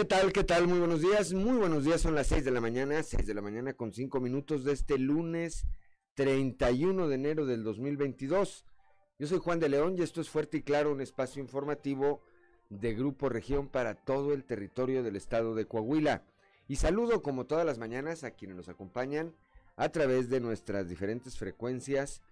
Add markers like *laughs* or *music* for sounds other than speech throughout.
¿Qué tal? ¿Qué tal? Muy buenos días. Muy buenos días. Son las 6 de la mañana, 6 de la mañana con 5 minutos de este lunes 31 de enero del 2022. Yo soy Juan de León y esto es Fuerte y Claro, un espacio informativo de Grupo Región para todo el territorio del estado de Coahuila. Y saludo como todas las mañanas a quienes nos acompañan a través de nuestras diferentes frecuencias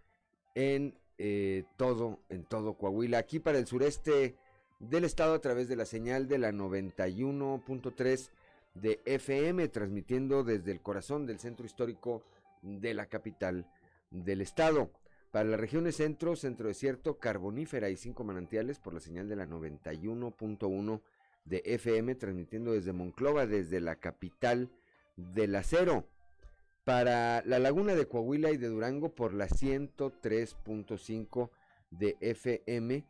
en eh, todo, en todo Coahuila. Aquí para el sureste del estado a través de la señal de la 91.3 de FM, transmitiendo desde el corazón del centro histórico de la capital del estado. Para las regiones centro, centro desierto, carbonífera y cinco manantiales por la señal de la 91.1 de FM, transmitiendo desde Monclova, desde la capital del acero. Para la laguna de Coahuila y de Durango por la 103.5 de FM,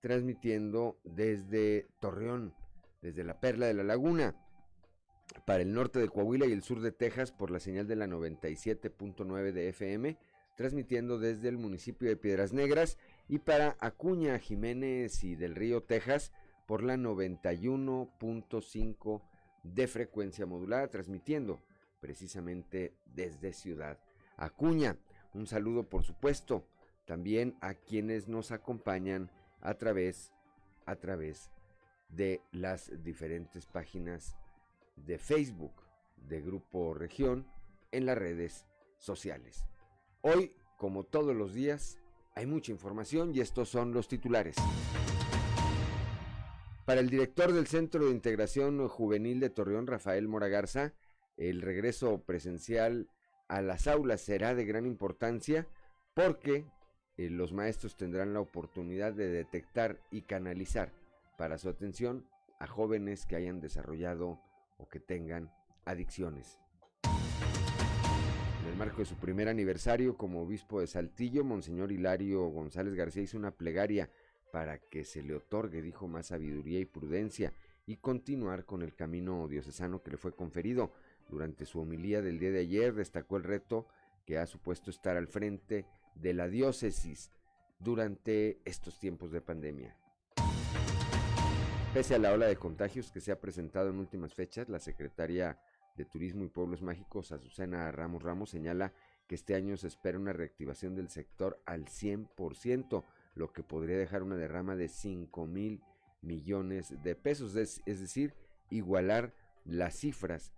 transmitiendo desde Torreón, desde la Perla de la Laguna. Para el norte de Coahuila y el sur de Texas por la señal de la 97.9 de FM, transmitiendo desde el municipio de Piedras Negras. Y para Acuña, Jiménez y del Río, Texas, por la 91.5 de frecuencia modulada, transmitiendo precisamente desde Ciudad Acuña. Un saludo, por supuesto, también a quienes nos acompañan a través, a través de las diferentes páginas de Facebook de Grupo Región en las redes sociales. Hoy, como todos los días, hay mucha información y estos son los titulares. Para el director del Centro de Integración Juvenil de Torreón, Rafael Moragarza, el regreso presencial a las aulas será de gran importancia porque eh, los maestros tendrán la oportunidad de detectar y canalizar para su atención a jóvenes que hayan desarrollado o que tengan adicciones. En el marco de su primer aniversario como obispo de Saltillo, Monseñor Hilario González García hizo una plegaria para que se le otorgue, dijo, más sabiduría y prudencia y continuar con el camino diocesano que le fue conferido. Durante su homilía del día de ayer destacó el reto que ha supuesto estar al frente de la diócesis durante estos tiempos de pandemia. Pese a la ola de contagios que se ha presentado en últimas fechas, la secretaria de Turismo y Pueblos Mágicos, Azucena Ramos Ramos, señala que este año se espera una reactivación del sector al 100%, lo que podría dejar una derrama de 5 mil millones de pesos, es, es decir, igualar las cifras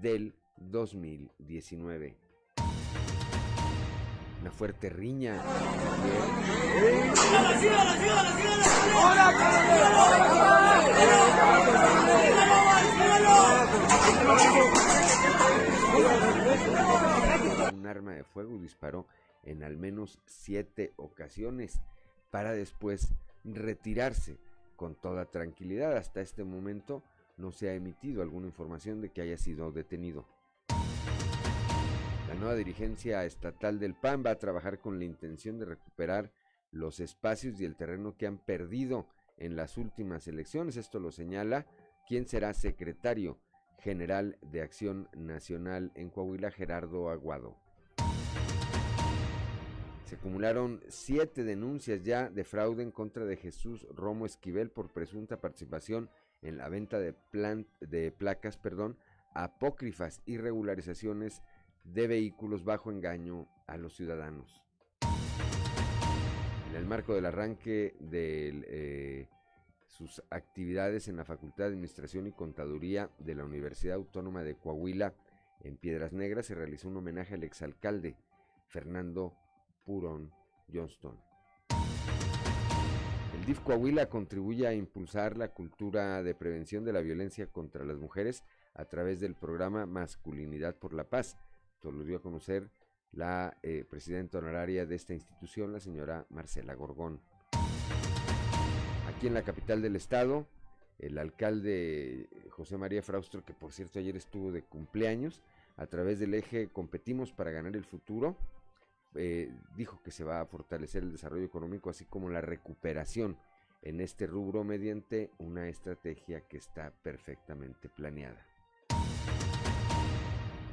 del 2019 una fuerte riña. Un arma de fuego disparó en al menos siete ocasiones para después retirarse con toda tranquilidad. Hasta este momento no se ha emitido alguna información de que haya sido detenido. Nueva dirigencia estatal del PAN va a trabajar con la intención de recuperar los espacios y el terreno que han perdido en las últimas elecciones. Esto lo señala quien será secretario general de Acción Nacional en Coahuila, Gerardo Aguado. Se acumularon siete denuncias ya de fraude en contra de Jesús Romo Esquivel por presunta participación en la venta de, de placas perdón, apócrifas y regularizaciones de vehículos bajo engaño a los ciudadanos. En el marco del arranque de eh, sus actividades en la Facultad de Administración y Contaduría de la Universidad Autónoma de Coahuila, en Piedras Negras, se realizó un homenaje al exalcalde Fernando Purón Johnston. El DIF Coahuila contribuye a impulsar la cultura de prevención de la violencia contra las mujeres a través del programa Masculinidad por la Paz, lo dio a conocer la eh, presidenta honoraria de esta institución, la señora Marcela Gorgón. Aquí en la capital del estado, el alcalde José María Fraustro, que por cierto ayer estuvo de cumpleaños, a través del eje Competimos para ganar el futuro, eh, dijo que se va a fortalecer el desarrollo económico, así como la recuperación en este rubro mediante una estrategia que está perfectamente planeada.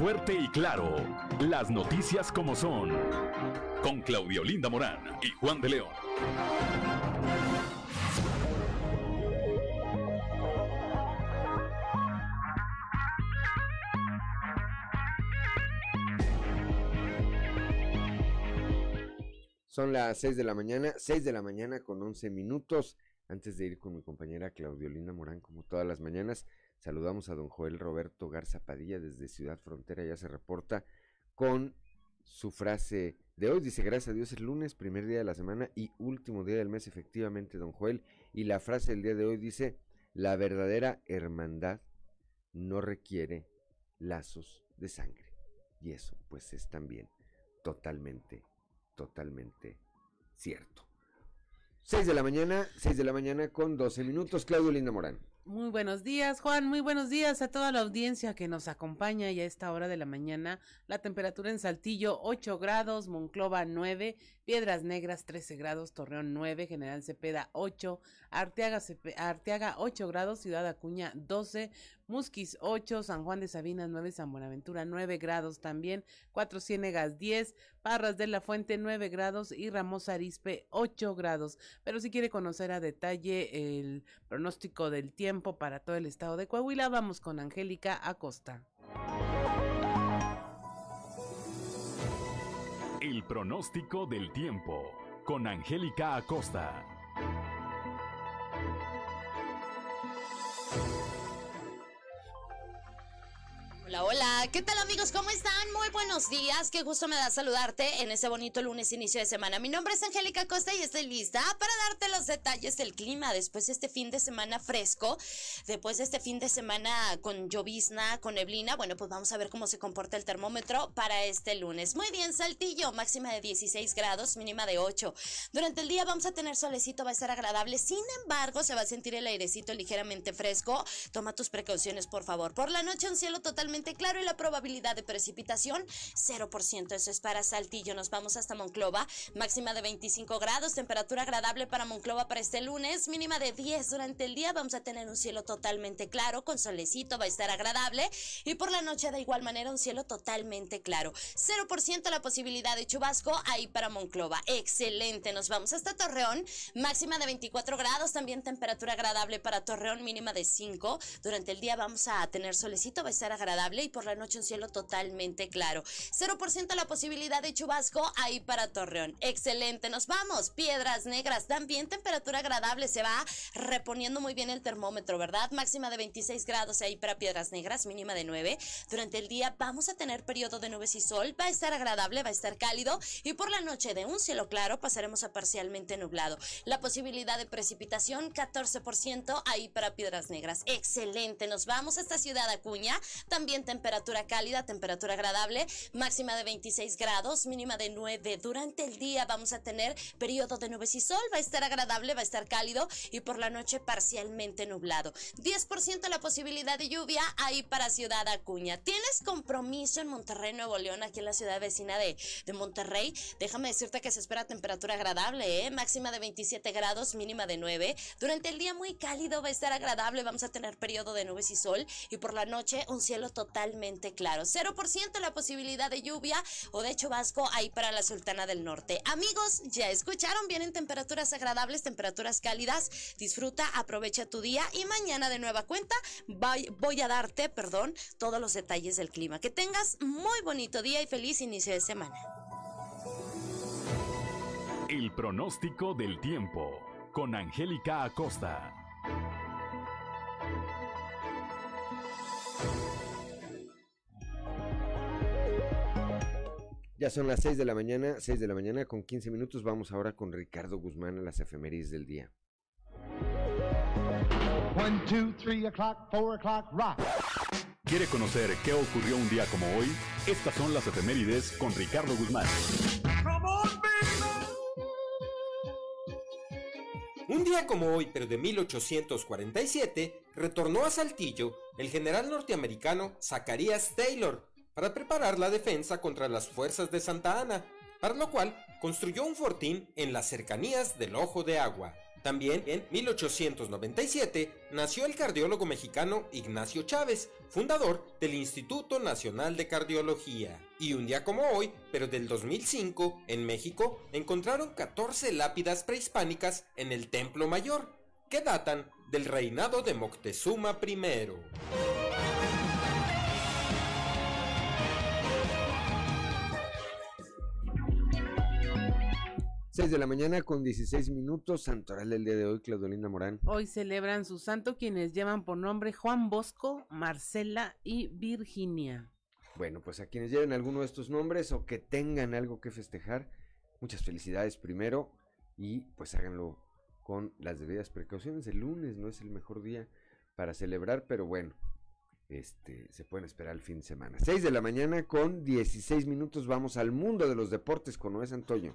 Fuerte y Claro. Las noticias como son. Con Claudio Linda Morán y Juan de León. Son las 6 de la mañana, 6 de la mañana con 11 minutos. Antes de ir con mi compañera Claudiolina Morán, como todas las mañanas, saludamos a don Joel Roberto Garza Padilla desde Ciudad Frontera. Ya se reporta con su frase de hoy. Dice, gracias a Dios es lunes, primer día de la semana y último día del mes, efectivamente, don Joel. Y la frase del día de hoy dice, la verdadera hermandad no requiere lazos de sangre. Y eso, pues, es también totalmente totalmente cierto. 6 de la mañana, 6 de la mañana con 12 minutos. Claudio Linda Morán. Muy buenos días, Juan. Muy buenos días a toda la audiencia que nos acompaña ya a esta hora de la mañana. La temperatura en Saltillo 8 grados, Monclova 9, Piedras Negras 13 grados, Torreón 9, General Cepeda 8, Arteaga, Arteaga 8 grados, Ciudad Acuña 12, Musquis 8, San Juan de Sabinas 9, San Buenaventura 9 grados también, Cuatro Ciénegas 10, Parras de la Fuente 9 grados y Ramos Arispe 8 grados. Pero si quiere conocer a detalle el pronóstico del tiempo para todo el estado de Coahuila, vamos con Angélica Acosta. El pronóstico del tiempo con Angélica Acosta. Hola, ¿qué tal amigos? ¿Cómo están? Muy buenos días, qué gusto me da saludarte en ese bonito lunes inicio de semana. Mi nombre es Angélica Costa y estoy lista para darte los detalles del clima después de este fin de semana fresco, después de este fin de semana con llovizna, con neblina. Bueno, pues vamos a ver cómo se comporta el termómetro para este lunes. Muy bien, Saltillo, máxima de 16 grados, mínima de 8. Durante el día vamos a tener solecito, va a estar agradable, sin embargo se va a sentir el airecito ligeramente fresco. Toma tus precauciones, por favor. Por la noche un cielo totalmente claro y la probabilidad de precipitación 0%. Eso es para Saltillo. Nos vamos hasta Monclova. Máxima de 25 grados, temperatura agradable para Monclova para este lunes, mínima de 10 durante el día. Vamos a tener un cielo totalmente claro, con solecito, va a estar agradable. Y por la noche de igual manera un cielo totalmente claro. 0% la posibilidad de chubasco ahí para Monclova. Excelente. Nos vamos hasta Torreón. Máxima de 24 grados, también temperatura agradable para Torreón, mínima de 5. Durante el día vamos a tener solecito, va a estar agradable y por la noche un cielo totalmente claro. 0% la posibilidad de chubasco ahí para Torreón. Excelente, nos vamos. Piedras negras, también temperatura agradable, se va reponiendo muy bien el termómetro, ¿verdad? Máxima de 26 grados ahí para Piedras Negras, mínima de 9. Durante el día vamos a tener periodo de nubes y sol, va a estar agradable, va a estar cálido y por la noche de un cielo claro pasaremos a parcialmente nublado. La posibilidad de precipitación 14% ahí para Piedras Negras. Excelente, nos vamos a esta ciudad Acuña, también temperatura cálida, temperatura agradable, máxima de 26 grados, mínima de 9. Durante el día vamos a tener periodo de nubes y sol, va a estar agradable, va a estar cálido y por la noche parcialmente nublado. 10% la posibilidad de lluvia ahí para Ciudad Acuña. ¿Tienes compromiso en Monterrey, Nuevo León, aquí en la ciudad vecina de, de Monterrey? Déjame decirte que se espera temperatura agradable, ¿eh? máxima de 27 grados, mínima de 9. Durante el día muy cálido, va a estar agradable, vamos a tener periodo de nubes y sol y por la noche un cielo total totalmente claro. 0% la posibilidad de lluvia o de chubasco ahí para la Sultana del Norte. Amigos, ya escucharon, vienen temperaturas agradables, temperaturas cálidas. Disfruta, aprovecha tu día y mañana de nueva cuenta voy a darte, perdón, todos los detalles del clima. Que tengas muy bonito día y feliz inicio de semana. El pronóstico del tiempo con Angélica Acosta. Ya son las 6 de la mañana, 6 de la mañana con 15 minutos. Vamos ahora con Ricardo Guzmán a las efemérides del día. 1, 2, 3 o'clock, 4 o'clock, rock. ¿Quiere conocer qué ocurrió un día como hoy? Estas son las efemérides con Ricardo Guzmán. Un día como hoy, pero de 1847, retornó a Saltillo el general norteamericano Zacharias Taylor, para preparar la defensa contra las fuerzas de Santa Ana, para lo cual construyó un fortín en las cercanías del Ojo de Agua. También en 1897 nació el cardiólogo mexicano Ignacio Chávez, fundador del Instituto Nacional de Cardiología. Y un día como hoy, pero del 2005, en México, encontraron 14 lápidas prehispánicas en el Templo Mayor, que datan del reinado de Moctezuma I. 6 de la mañana con 16 minutos, santoral del día de hoy, Claudolinda Morán. Hoy celebran su santo quienes llevan por nombre Juan Bosco, Marcela y Virginia. Bueno, pues a quienes lleven alguno de estos nombres o que tengan algo que festejar, muchas felicidades primero y pues háganlo con las debidas precauciones. El lunes no es el mejor día para celebrar, pero bueno, este, se pueden esperar el fin de semana. 6 de la mañana con 16 minutos, vamos al mundo de los deportes con Noé Santoyo.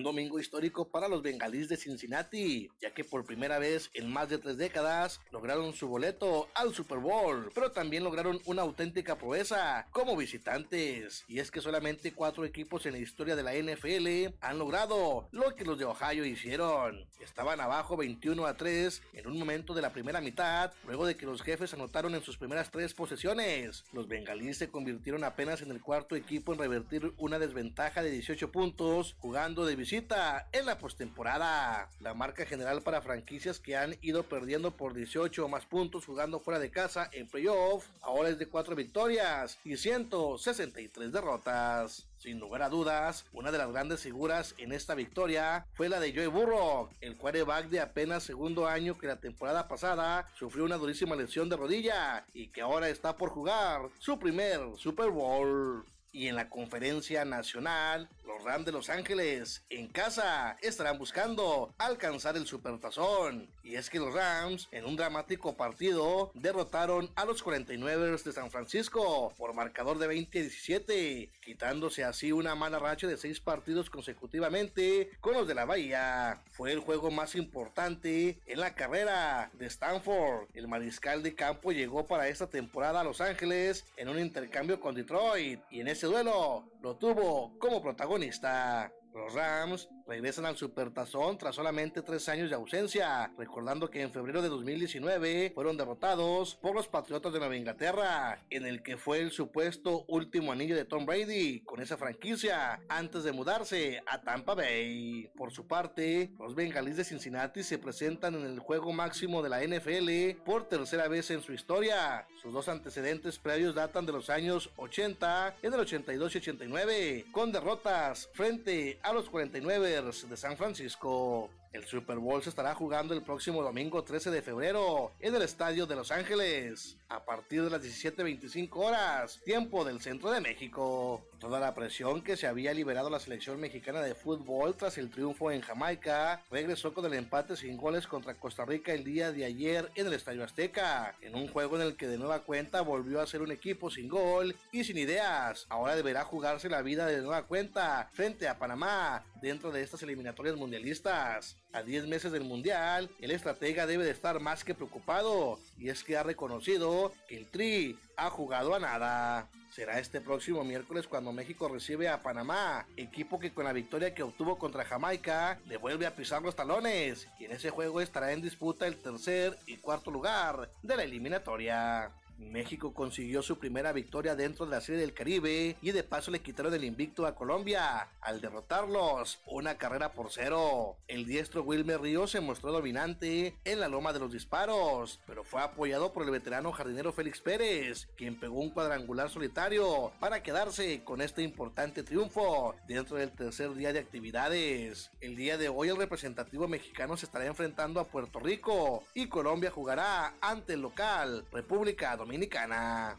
Un domingo histórico para los bengalíes de Cincinnati, ya que por primera vez en más de tres décadas lograron su boleto al Super Bowl, pero también lograron una auténtica proeza como visitantes. Y es que solamente cuatro equipos en la historia de la NFL han logrado lo que los de Ohio hicieron. Estaban abajo 21 a 3 en un momento de la primera mitad, luego de que los jefes anotaron en sus primeras tres posesiones. Los bengalíes se convirtieron apenas en el cuarto equipo en revertir una desventaja de 18 puntos jugando de en la postemporada. La marca general para franquicias que han ido perdiendo por 18 o más puntos jugando fuera de casa en playoff ahora es de 4 victorias y 163 derrotas. Sin lugar a dudas, una de las grandes figuras en esta victoria fue la de Joey Burrow, el quarterback de apenas segundo año que la temporada pasada sufrió una durísima lesión de rodilla y que ahora está por jugar su primer Super Bowl. Y en la conferencia nacional, los Rams de Los Ángeles en casa estarán buscando alcanzar el supertazón. Y es que los Rams, en un dramático partido, derrotaron a los 49 de San Francisco por marcador de 20 a 17, quitándose así una mala racha de seis partidos consecutivamente con los de la Bahía. Fue el juego más importante en la carrera de Stanford. El mariscal de campo llegó para esta temporada a Los Ángeles en un intercambio con Detroit y en ese duelo lo tuvo como protagonista. Los Rams regresan al Supertazón tras solamente tres años de ausencia, recordando que en febrero de 2019 fueron derrotados por los Patriotas de Nueva Inglaterra, en el que fue el supuesto último anillo de Tom Brady con esa franquicia antes de mudarse a Tampa Bay. Por su parte, los Bengalíes de Cincinnati se presentan en el juego máximo de la NFL por tercera vez en su historia. Sus dos antecedentes previos datan de los años 80, en el 82 y 89, con derrotas frente a los 49 de San Francisco. El Super Bowl se estará jugando el próximo domingo 13 de febrero en el Estadio de Los Ángeles a partir de las 17.25 horas, tiempo del centro de México. Toda la presión que se había liberado la selección mexicana de fútbol tras el triunfo en Jamaica regresó con el empate sin goles contra Costa Rica el día de ayer en el Estadio Azteca, en un juego en el que de nueva cuenta volvió a ser un equipo sin gol y sin ideas. Ahora deberá jugarse la vida de nueva cuenta frente a Panamá dentro de estas eliminatorias mundialistas. A 10 meses del Mundial, el estratega debe de estar más que preocupado y es que ha reconocido que el Tri ha jugado a nada. Será este próximo miércoles cuando México recibe a Panamá, equipo que con la victoria que obtuvo contra Jamaica le vuelve a pisar los talones y en ese juego estará en disputa el tercer y cuarto lugar de la eliminatoria. México consiguió su primera victoria dentro de la Serie del Caribe y de paso le quitaron el invicto a Colombia al derrotarlos una carrera por cero. El diestro Wilmer Ríos se mostró dominante en la loma de los disparos, pero fue apoyado por el veterano jardinero Félix Pérez, quien pegó un cuadrangular solitario para quedarse con este importante triunfo dentro del tercer día de actividades. El día de hoy el representativo mexicano se estará enfrentando a Puerto Rico y Colombia jugará ante el local República Dominicana. Dominicana.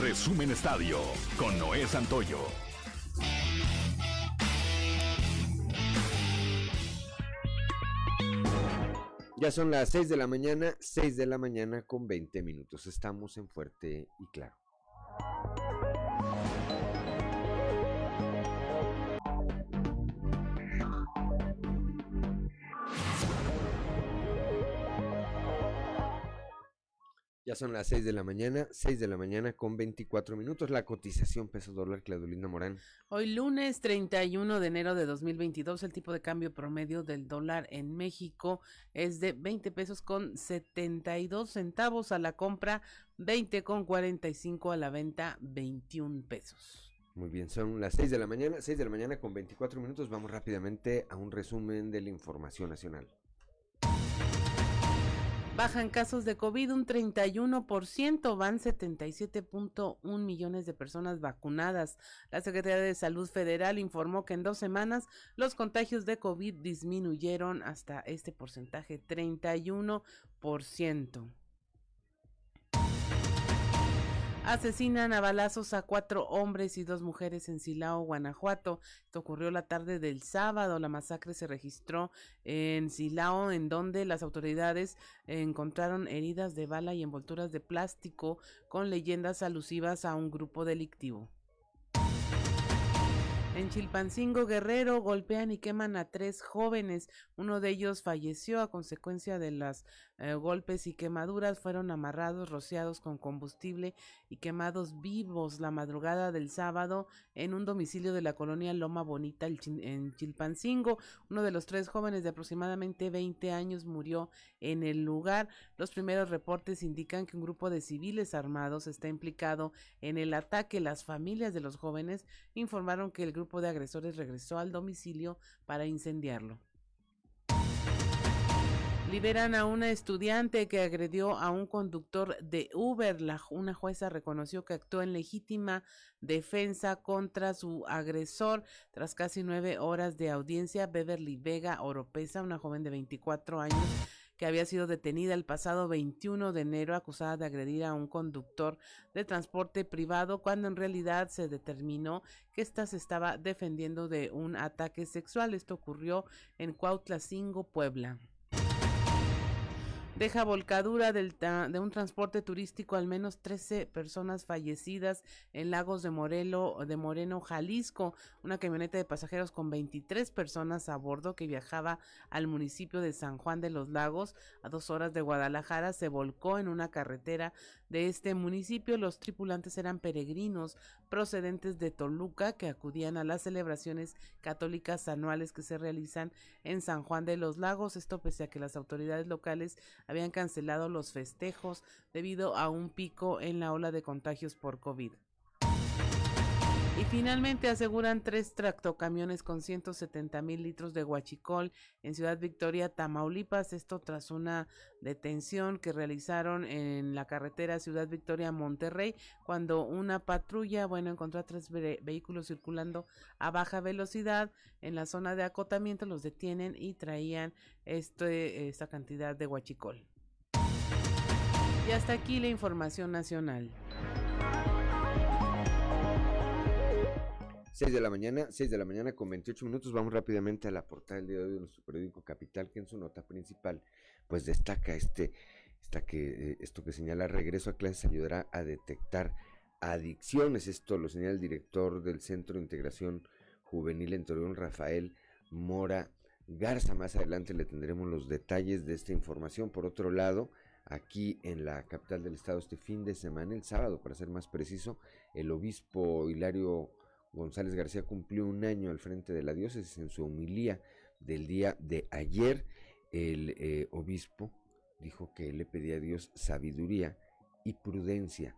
Resumen Estadio con Noé Santoyo. Ya son las 6 de la mañana, 6 de la mañana con 20 minutos. Estamos en Fuerte y Claro. Ya son las 6 de la mañana, 6 de la mañana con 24 minutos. La cotización peso dólar, Claudelina Morán. Hoy lunes 31 de enero de 2022, el tipo de cambio promedio del dólar en México es de 20 pesos con 72 centavos a la compra, 20 con 45 a la venta, 21 pesos. Muy bien, son las 6 de la mañana, 6 de la mañana con 24 minutos. Vamos rápidamente a un resumen de la información nacional. Bajan casos de COVID un 31%, van 77.1 millones de personas vacunadas. La Secretaría de Salud Federal informó que en dos semanas los contagios de COVID disminuyeron hasta este porcentaje, 31%. Asesinan a balazos a cuatro hombres y dos mujeres en Silao, Guanajuato. Esto ocurrió la tarde del sábado. La masacre se registró en Silao, en donde las autoridades encontraron heridas de bala y envolturas de plástico con leyendas alusivas a un grupo delictivo. En Chilpancingo Guerrero golpean y queman a tres jóvenes. Uno de ellos falleció a consecuencia de los eh, golpes y quemaduras. Fueron amarrados, rociados con combustible y quemados vivos la madrugada del sábado en un domicilio de la colonia Loma Bonita en Chilpancingo. Uno de los tres jóvenes de aproximadamente 20 años murió en el lugar. Los primeros reportes indican que un grupo de civiles armados está implicado en el ataque. Las familias de los jóvenes informaron que el grupo de agresores regresó al domicilio para incendiarlo. Liberan a una estudiante que agredió a un conductor de Uber. La, una jueza reconoció que actuó en legítima defensa contra su agresor. Tras casi nueve horas de audiencia, Beverly Vega Oropesa, una joven de 24 años, que había sido detenida el pasado 21 de enero acusada de agredir a un conductor de transporte privado cuando en realidad se determinó que ésta se estaba defendiendo de un ataque sexual. Esto ocurrió en Cuautlacingo, Puebla. Deja volcadura del de un transporte turístico al menos 13 personas fallecidas en Lagos de Morelo, de Moreno, Jalisco. Una camioneta de pasajeros con 23 personas a bordo que viajaba al municipio de San Juan de los Lagos a dos horas de Guadalajara se volcó en una carretera de este municipio. Los tripulantes eran peregrinos procedentes de Toluca que acudían a las celebraciones católicas anuales que se realizan en San Juan de los Lagos. Esto pese a que las autoridades locales habían cancelado los festejos debido a un pico en la ola de contagios por COVID. Y finalmente aseguran tres tractocamiones con 170 mil litros de guachicol en Ciudad Victoria, Tamaulipas. Esto tras una detención que realizaron en la carretera Ciudad Victoria Monterrey cuando una patrulla, bueno, encontró a tres vehículos circulando a baja velocidad en la zona de acotamiento, los detienen y traían este, esta cantidad de guachicol. Y hasta aquí la información nacional. 6 de la mañana, 6 de la mañana con 28 minutos. Vamos rápidamente a la portada del día de hoy de nuestro periódico Capital, que en su nota principal, pues destaca este, esta que, eh, esto que señala regreso a clases ayudará a detectar adicciones. Esto lo señala el director del Centro de Integración Juvenil en Torreón, Rafael Mora Garza. Más adelante le tendremos los detalles de esta información. Por otro lado, aquí en la capital del estado este fin de semana, el sábado para ser más preciso, el obispo Hilario González García cumplió un año al frente de la diócesis. En su homilía del día de ayer, el eh, obispo dijo que le pedía a Dios sabiduría y prudencia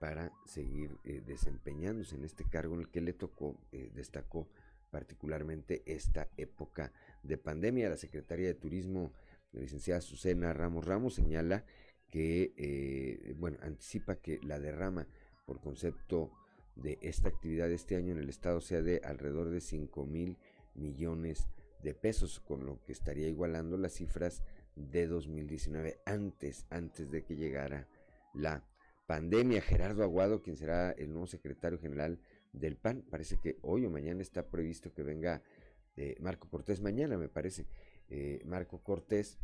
para seguir eh, desempeñándose en este cargo en el que le tocó, eh, destacó particularmente esta época de pandemia. La secretaria de Turismo, la licenciada Susana Ramos Ramos, señala que, bueno, anticipa que la derrama por concepto de esta actividad este año en el estado sea de alrededor de 5 mil millones de pesos, con lo que estaría igualando las cifras de 2019 antes, antes de que llegara la pandemia. Gerardo Aguado, quien será el nuevo secretario general del PAN, parece que hoy o mañana está previsto que venga eh, Marco Cortés, mañana me parece, eh, Marco Cortés,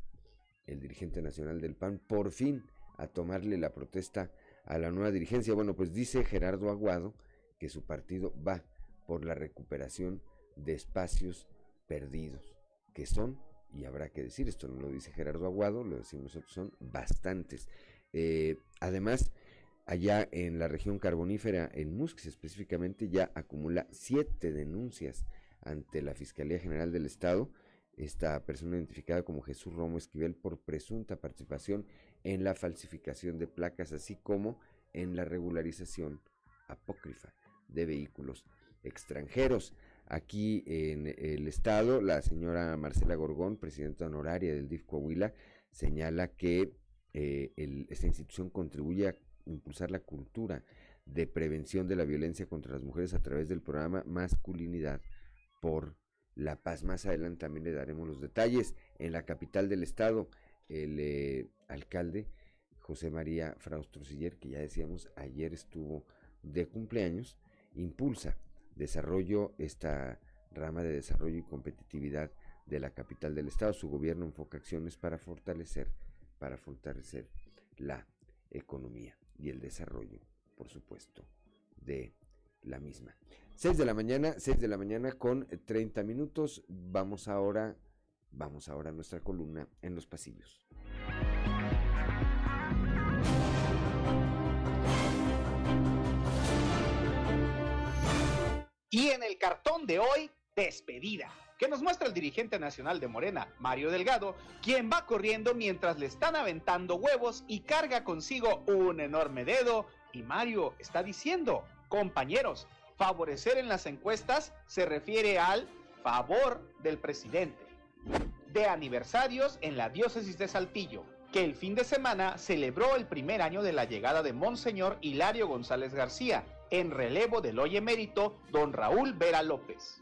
el dirigente nacional del PAN, por fin a tomarle la protesta a la nueva dirigencia. Bueno, pues dice Gerardo Aguado que su partido va por la recuperación de espacios perdidos, que son, y habrá que decir, esto no lo dice Gerardo Aguado, lo decimos nosotros, son bastantes. Eh, además, allá en la región carbonífera, en Musquis específicamente, ya acumula siete denuncias ante la Fiscalía General del Estado. Esta persona identificada como Jesús Romo Esquivel por presunta participación en la falsificación de placas, así como en la regularización apócrifa de vehículos extranjeros. Aquí en el estado, la señora Marcela Gorgón, presidenta honoraria del DIF Coahuila, señala que eh, esta institución contribuye a impulsar la cultura de prevención de la violencia contra las mujeres a través del programa Masculinidad por la Paz. Más adelante también le daremos los detalles. En la capital del estado, el eh, alcalde José María Fraustrosiller, que ya decíamos ayer estuvo de cumpleaños, impulsa desarrollo, esta rama de desarrollo y competitividad de la capital del estado. Su gobierno enfoca acciones para fortalecer, para fortalecer la economía y el desarrollo, por supuesto, de la misma. 6 de la mañana, 6 de la mañana con 30 minutos. Vamos ahora, vamos ahora a nuestra columna en los pasillos. Y en el cartón de hoy, despedida, que nos muestra el dirigente nacional de Morena, Mario Delgado, quien va corriendo mientras le están aventando huevos y carga consigo un enorme dedo. Y Mario está diciendo, compañeros, favorecer en las encuestas se refiere al favor del presidente. De aniversarios en la diócesis de Saltillo, que el fin de semana celebró el primer año de la llegada de Monseñor Hilario González García, en relevo del hoy emérito don Raúl Vera López.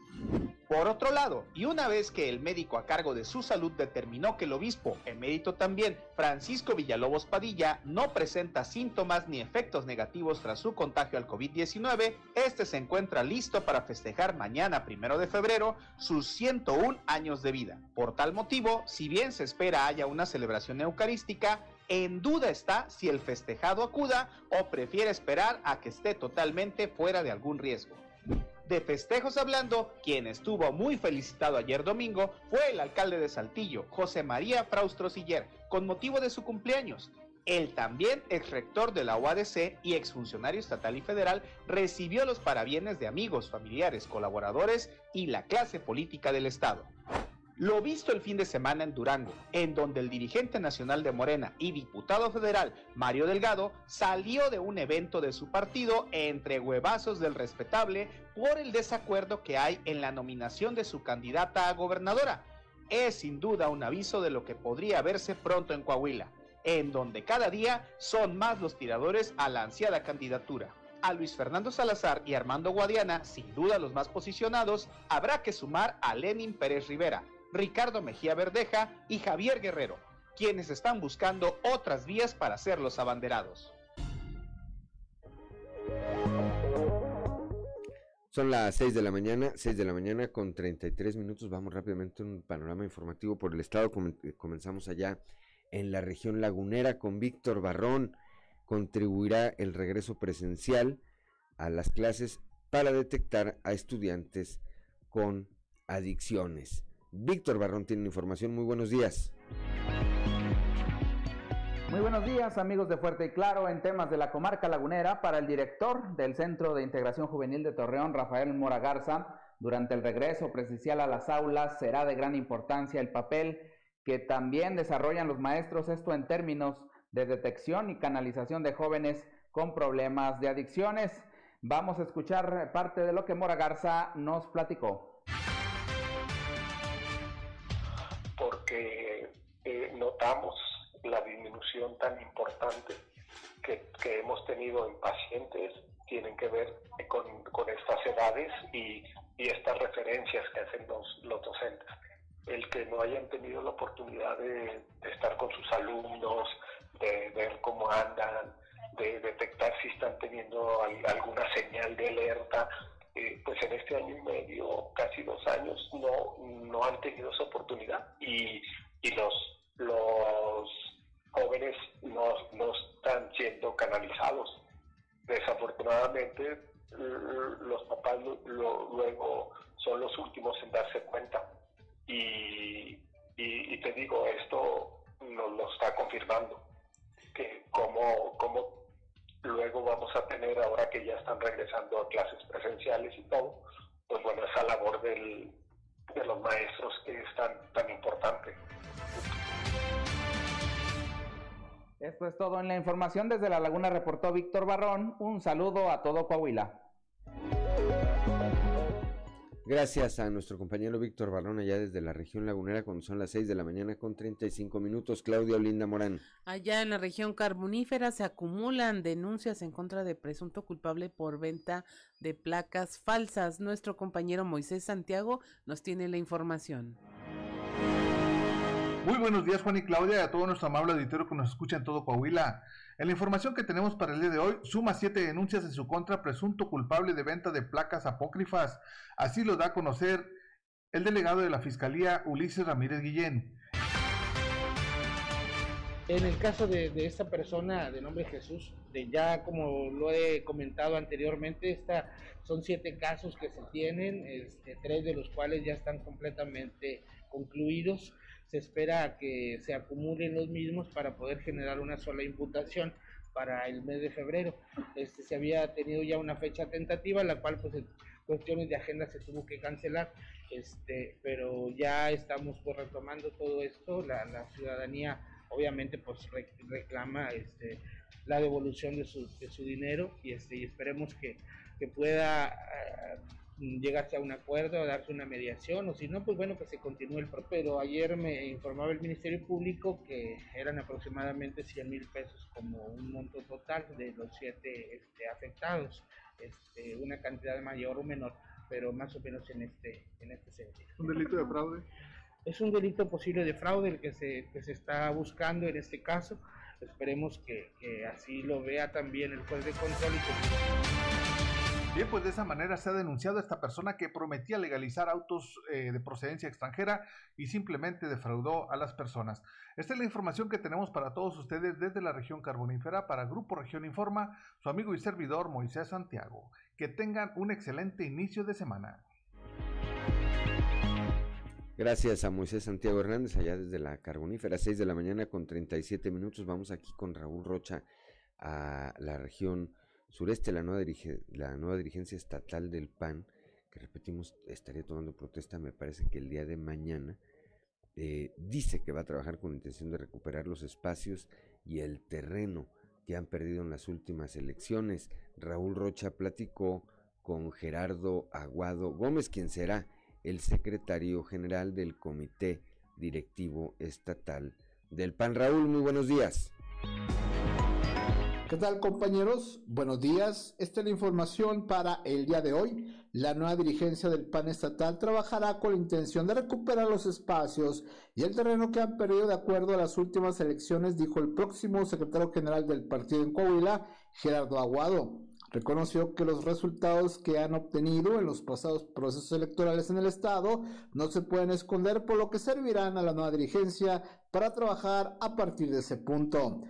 Por otro lado, y una vez que el médico a cargo de su salud determinó que el obispo, emérito también, Francisco Villalobos Padilla, no presenta síntomas ni efectos negativos tras su contagio al COVID-19, este se encuentra listo para festejar mañana, primero de febrero, sus 101 años de vida. Por tal motivo, si bien se espera haya una celebración eucarística, en duda está si el festejado acuda o prefiere esperar a que esté totalmente fuera de algún riesgo. De festejos hablando, quien estuvo muy felicitado ayer domingo fue el alcalde de Saltillo, José María Fraustro Siller, con motivo de su cumpleaños. El también ex rector de la UADC y exfuncionario estatal y federal recibió los parabienes de amigos, familiares, colaboradores y la clase política del Estado. Lo visto el fin de semana en Durango, en donde el dirigente nacional de Morena y diputado federal Mario Delgado salió de un evento de su partido entre huevazos del respetable por el desacuerdo que hay en la nominación de su candidata a gobernadora. Es sin duda un aviso de lo que podría verse pronto en Coahuila, en donde cada día son más los tiradores a la ansiada candidatura a Luis Fernando Salazar y Armando Guadiana, sin duda los más posicionados, habrá que sumar a Lenin Pérez Rivera, Ricardo Mejía Verdeja y Javier Guerrero, quienes están buscando otras vías para ser los abanderados. Son las 6 de la mañana, 6 de la mañana con 33 minutos. Vamos rápidamente a un panorama informativo por el estado. Comenzamos allá en la región lagunera con Víctor Barrón. Contribuirá el regreso presencial a las clases para detectar a estudiantes con adicciones. Víctor Barrón tiene información. Muy buenos días. Muy buenos días amigos de Fuerte y Claro en temas de la comarca lagunera para el director del Centro de Integración Juvenil de Torreón, Rafael Mora Garza. Durante el regreso presencial a las aulas será de gran importancia el papel que también desarrollan los maestros, esto en términos de detección y canalización de jóvenes con problemas de adicciones. Vamos a escuchar parte de lo que Mora Garza nos platicó. Porque eh, notamos la disminución tan importante que, hemos tenido en pacientes tienen que ver con, estas edades y, estas referencias que hacen los, docentes. El que no hayan tenido la oportunidad de, estar con sus alumnos, de ver cómo andan, de detectar si están teniendo alguna señal de alerta, pues en este año y medio, casi dos años, no, no han tenido esa oportunidad y, y los, los jóvenes no, no están siendo canalizados. Desafortunadamente, los papás luego son los últimos en darse cuenta. Y, y, te digo, esto nos lo está confirmando. que cómo, cómo luego vamos a tener, ahora que ya están regresando a clases presenciales y todo, pues bueno, esa labor del, de los maestros que es tan, tan importante. Esto es todo en la información. Desde La Laguna reportó Víctor Barrón. Un saludo a todo Coahuila. Gracias a nuestro compañero Víctor Barrón allá desde la región lagunera cuando son las 6 de la mañana con 35 minutos. Claudia Olinda Morán. Allá en la región carbonífera se acumulan denuncias en contra de presunto culpable por venta de placas falsas. Nuestro compañero Moisés Santiago nos tiene la información. Muy buenos días Juan y Claudia y a todo nuestro amable auditorio que nos escucha en todo Coahuila. En la información que tenemos para el día de hoy, suma siete denuncias en su contra presunto culpable de venta de placas apócrifas. Así lo da a conocer el delegado de la Fiscalía, Ulises Ramírez Guillén. En el caso de, esta persona de nombre Jesús, de ya como lo he comentado anteriormente, esta, son siete casos que se tienen, este, tres de los cuales ya están completamente concluidos se espera que se acumulen los mismos para poder generar una sola imputación para el mes de febrero. Este, se había tenido ya una fecha tentativa, la cual pues en cuestiones de agenda se tuvo que cancelar, este, pero ya estamos pues retomando todo esto, la, la ciudadanía obviamente pues reclama este, la devolución de su, de su dinero y, este, y esperemos que, que pueda eh, llegarse a un acuerdo, darse una mediación, o si no, pues bueno, que se continúe el proceso. Pero ayer me informaba el Ministerio Público que eran aproximadamente 100 mil pesos como un monto total de los siete este, afectados, este, una cantidad mayor o menor, pero más o menos en este, en este sentido. ¿Un delito de fraude? Es un delito posible de fraude el que se, que se está buscando en este caso. Esperemos que, que así lo vea también el juez de control y que... Bien, pues de esa manera se ha denunciado a esta persona que prometía legalizar autos eh, de procedencia extranjera y simplemente defraudó a las personas. Esta es la información que tenemos para todos ustedes desde la región carbonífera para Grupo Región Informa, su amigo y servidor Moisés Santiago. Que tengan un excelente inicio de semana. Gracias a Moisés Santiago Hernández, allá desde la Carbonífera, 6 de la mañana con 37 minutos. Vamos aquí con Raúl Rocha a la región sureste, la nueva, la nueva dirigencia estatal del PAN, que repetimos, estaría tomando protesta, me parece que el día de mañana, eh, dice que va a trabajar con intención de recuperar los espacios y el terreno que han perdido en las últimas elecciones. Raúl Rocha platicó con Gerardo Aguado Gómez, quien será el secretario general del Comité Directivo Estatal del PAN. Raúl, muy buenos días. ¿Qué tal compañeros? Buenos días. Esta es la información para el día de hoy. La nueva dirigencia del PAN estatal trabajará con la intención de recuperar los espacios y el terreno que han perdido de acuerdo a las últimas elecciones, dijo el próximo secretario general del partido en Coahuila, Gerardo Aguado. Reconoció que los resultados que han obtenido en los pasados procesos electorales en el estado no se pueden esconder, por lo que servirán a la nueva dirigencia para trabajar a partir de ese punto.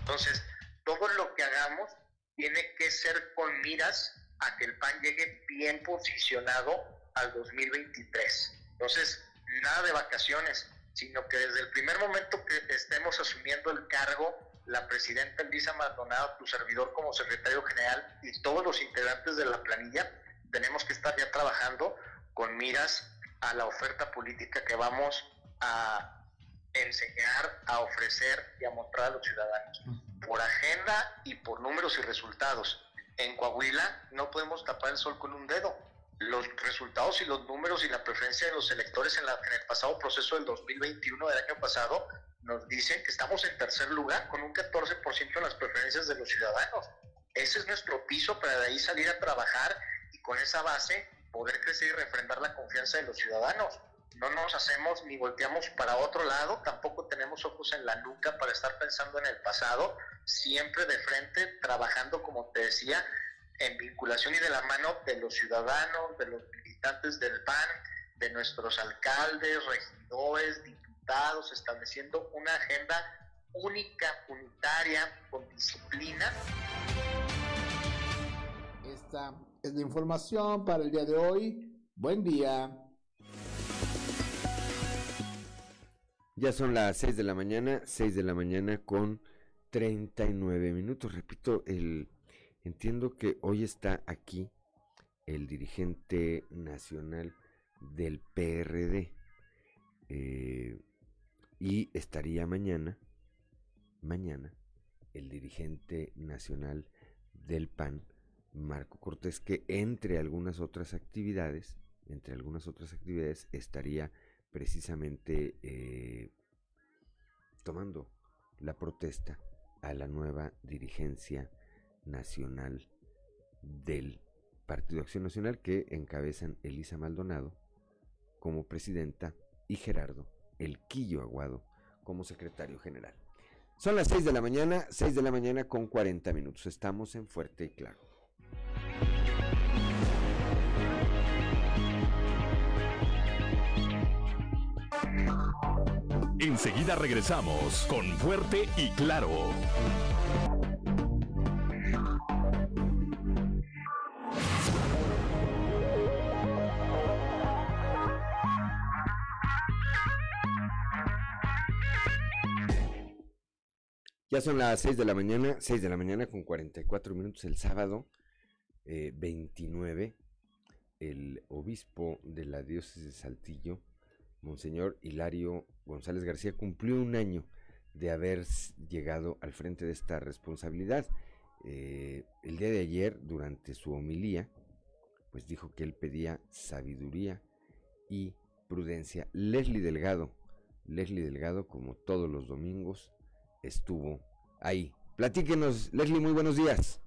Entonces, todo lo que hagamos tiene que ser con miras a que el PAN llegue bien posicionado al 2023. Entonces, nada de vacaciones, sino que desde el primer momento que estemos asumiendo el cargo, la presidenta Elisa Maldonado, tu servidor como secretario general y todos los integrantes de la planilla, tenemos que estar ya trabajando con miras a la oferta política que vamos a enseñar, a ofrecer y a mostrar a los ciudadanos. Por agenda y por números y resultados. En Coahuila no podemos tapar el sol con un dedo. Los resultados y los números y la preferencia de los electores en, en el pasado proceso del 2021 del año pasado nos dicen que estamos en tercer lugar con un 14% en las preferencias de los ciudadanos. Ese es nuestro piso para de ahí salir a trabajar y con esa base poder crecer y refrendar la confianza de los ciudadanos no nos hacemos ni volteamos para otro lado, tampoco tenemos ojos en la nuca para estar pensando en el pasado, siempre de frente, trabajando, como te decía, en vinculación y de la mano de los ciudadanos, de los militantes del PAN, de nuestros alcaldes, regidores, diputados, estableciendo una agenda única, unitaria, con disciplina. Esta es la información para el día de hoy. Buen día. Ya son las 6 de la mañana, 6 de la mañana con 39 minutos. Repito, el entiendo que hoy está aquí el dirigente nacional del PRD eh, y estaría mañana, mañana, el dirigente nacional del PAN, Marco Cortés, que entre algunas otras actividades, entre algunas otras actividades, estaría precisamente eh, tomando la protesta a la nueva dirigencia nacional del Partido Acción Nacional que encabezan Elisa Maldonado como presidenta y Gerardo El Quillo Aguado como secretario general. Son las 6 de la mañana, 6 de la mañana con 40 minutos. Estamos en Fuerte y Claro. Enseguida regresamos con Fuerte y Claro. Ya son las 6 de la mañana, 6 de la mañana con 44 minutos el sábado eh, 29. El obispo de la diócesis de Saltillo, Monseñor Hilario González García, cumplió un año de haber llegado al frente de esta responsabilidad. Eh, el día de ayer, durante su homilía, pues dijo que él pedía sabiduría y prudencia. Leslie Delgado, Leslie Delgado, como todos los domingos, estuvo ahí. Platíquenos, Leslie, muy buenos días.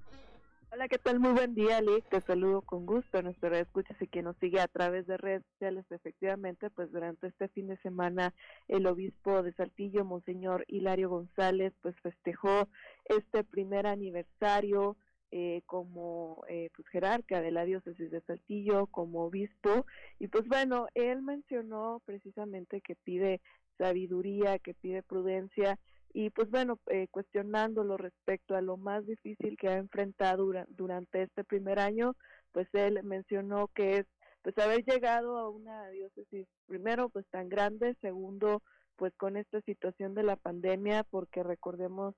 Hola, ¿qué tal? Muy buen día, Lick. Te saludo con gusto. Nuestro escuchas y quien nos sigue a través de redes sociales. Efectivamente, pues durante este fin de semana, el obispo de Saltillo, Monseñor Hilario González, pues festejó este primer aniversario eh, como eh, pues jerarca de la diócesis de Saltillo, como obispo. Y pues bueno, él mencionó precisamente que pide sabiduría, que pide prudencia y pues bueno, eh, cuestionándolo respecto a lo más difícil que ha enfrentado durante este primer año, pues él mencionó que es pues haber llegado a una diócesis primero pues tan grande, segundo pues con esta situación de la pandemia, porque recordemos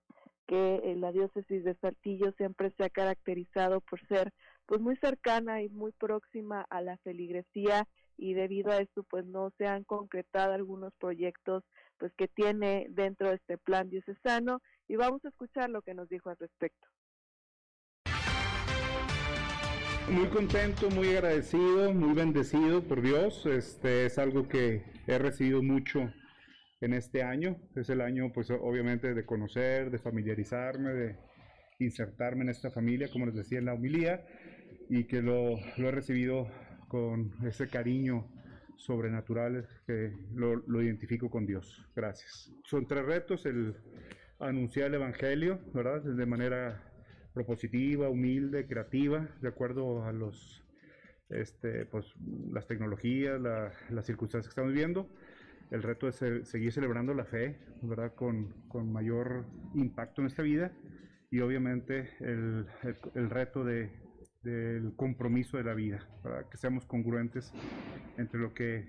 que eh, la diócesis de Saltillo siempre se ha caracterizado por ser pues muy cercana y muy próxima a la feligresía y debido a esto pues no se han concretado algunos proyectos pues que tiene dentro de este plan diocesano y vamos a escuchar lo que nos dijo al respecto. Muy contento, muy agradecido, muy bendecido por Dios. Este es algo que he recibido mucho en este año. Es el año, pues obviamente, de conocer, de familiarizarme, de insertarme en esta familia, como les decía en la homilía, y que lo, lo he recibido con ese cariño sobrenatural que lo, identifico con Dios. Gracias. Son tres retos, el anunciar el Evangelio, ¿verdad? De manera propositiva, humilde, creativa, de acuerdo a los, este, pues, las tecnologías, las circunstancias que estamos viviendo. El reto es seguir celebrando la fe, ¿verdad? Con, con mayor impacto en esta vida. Y obviamente el, el reto de del compromiso de la vida, para que seamos congruentes entre lo que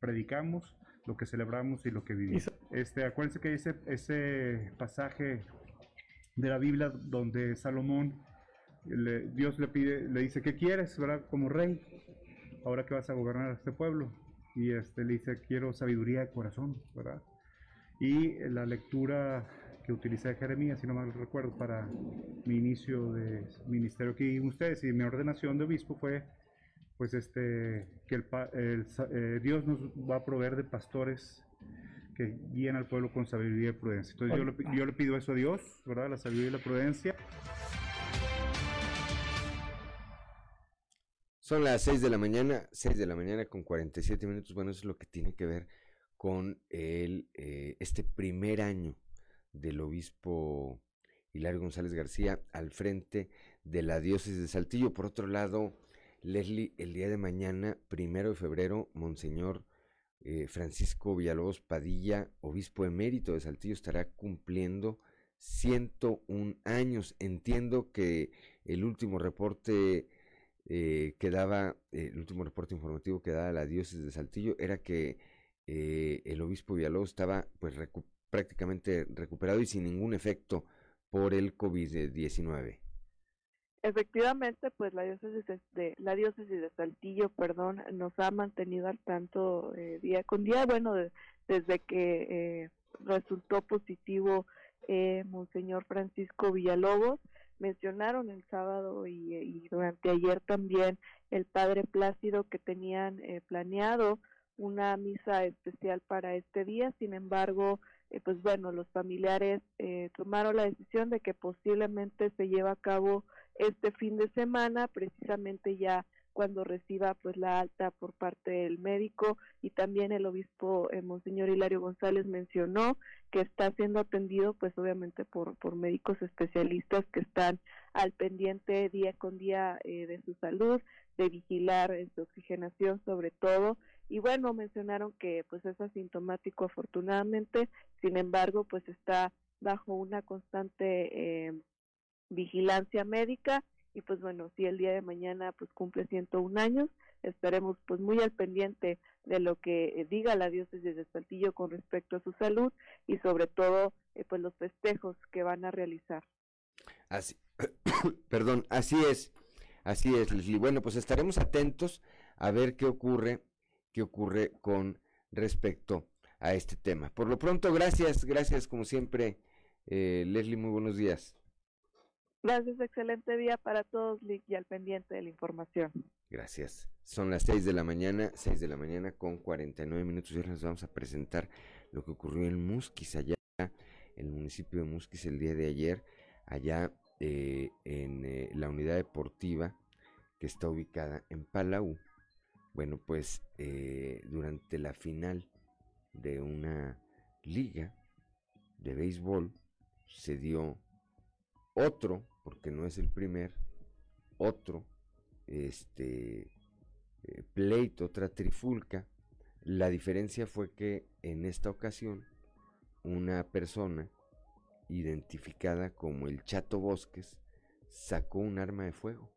predicamos, lo que celebramos y lo que vivimos. Este, acuérdense que ese, ese pasaje de la Biblia donde Salomón, Dios le pide, le dice, ¿qué quieres, verdad? Como rey, ahora que vas a gobernar este pueblo. Y este, le dice, quiero sabiduría de corazón, ¿verdad? Y la lectura que utilicé Jeremías, si no mal recuerdo, para mi inicio de ministerio aquí ustedes y mi ordenación de obispo fue pues este que el, eh, Dios nos va a proveer de pastores que guíen al pueblo con sabiduría y prudencia. Entonces yo le, yo le pido eso a Dios, ¿verdad? La sabiduría y la prudencia. Son las 6 de la mañana, 6 de la mañana con 47 minutos. Bueno, eso es lo que tiene que ver con el, eh, este primer año del obispo Hilario González García al frente de la diócesis de Saltillo. Por otro lado, Leslie, el día de mañana, primero de febrero, Monseñor eh, Francisco Villalobos Padilla, obispo emérito de Saltillo, estará cumpliendo 101 años. Entiendo que el último reporte eh, que daba, el último reporte informativo que daba la diócesis de Saltillo era que eh, el obispo Villalobos estaba pues prácticamente recuperado y sin ningún efecto por el COVID-19. Efectivamente, pues la diócesis de la diócesis de Saltillo, perdón, nos ha mantenido al tanto eh, día con día. Bueno, desde que eh, resultó positivo eh, Monseñor Francisco Villalobos, mencionaron el sábado y, durante ayer también el Padre Plácido que tenían planeado una misa especial para este día. Sin embargo, pues bueno, los familiares tomaron la decisión de que posiblemente se lleva a cabo este fin de semana, precisamente ya cuando reciba pues la alta por parte del médico y también el obispo eh, monseñor Hilario González mencionó que está siendo atendido pues obviamente por, por médicos especialistas que están al pendiente día con día eh, de su salud, de vigilar eh, su oxigenación sobre todo y bueno mencionaron que pues es asintomático afortunadamente, sin embargo pues está bajo una constante vigilancia médica y pues bueno, si el día de mañana pues cumple 101 años, estaremos pues muy al pendiente de lo que eh, diga la diócesis de Saltillo con respecto a su salud y sobre todo eh, pues los festejos que van a realizar. Así, *coughs* perdón, así es, así es, Leslie. Bueno, pues estaremos atentos a ver qué ocurre, qué ocurre con respecto a este tema. Por lo pronto, gracias, gracias como siempre, eh, Leslie, muy buenos días. Gracias, excelente día para todos, Lick, y al pendiente de la información. Gracias. Son las 6 de la mañana, 6 de la mañana con 49 minutos. Y ahora les vamos a presentar lo que ocurrió en Musquis, allá, en el municipio de Musquis, el día de ayer, allá eh, en eh, la unidad deportiva que está ubicada en Palau. Bueno, pues eh, durante la final de una liga de béisbol se dio otro porque no es el primer, otro este, eh, pleito, otra trifulca. La diferencia fue que en esta ocasión una persona identificada como el Chato Bosques sacó un arma de fuego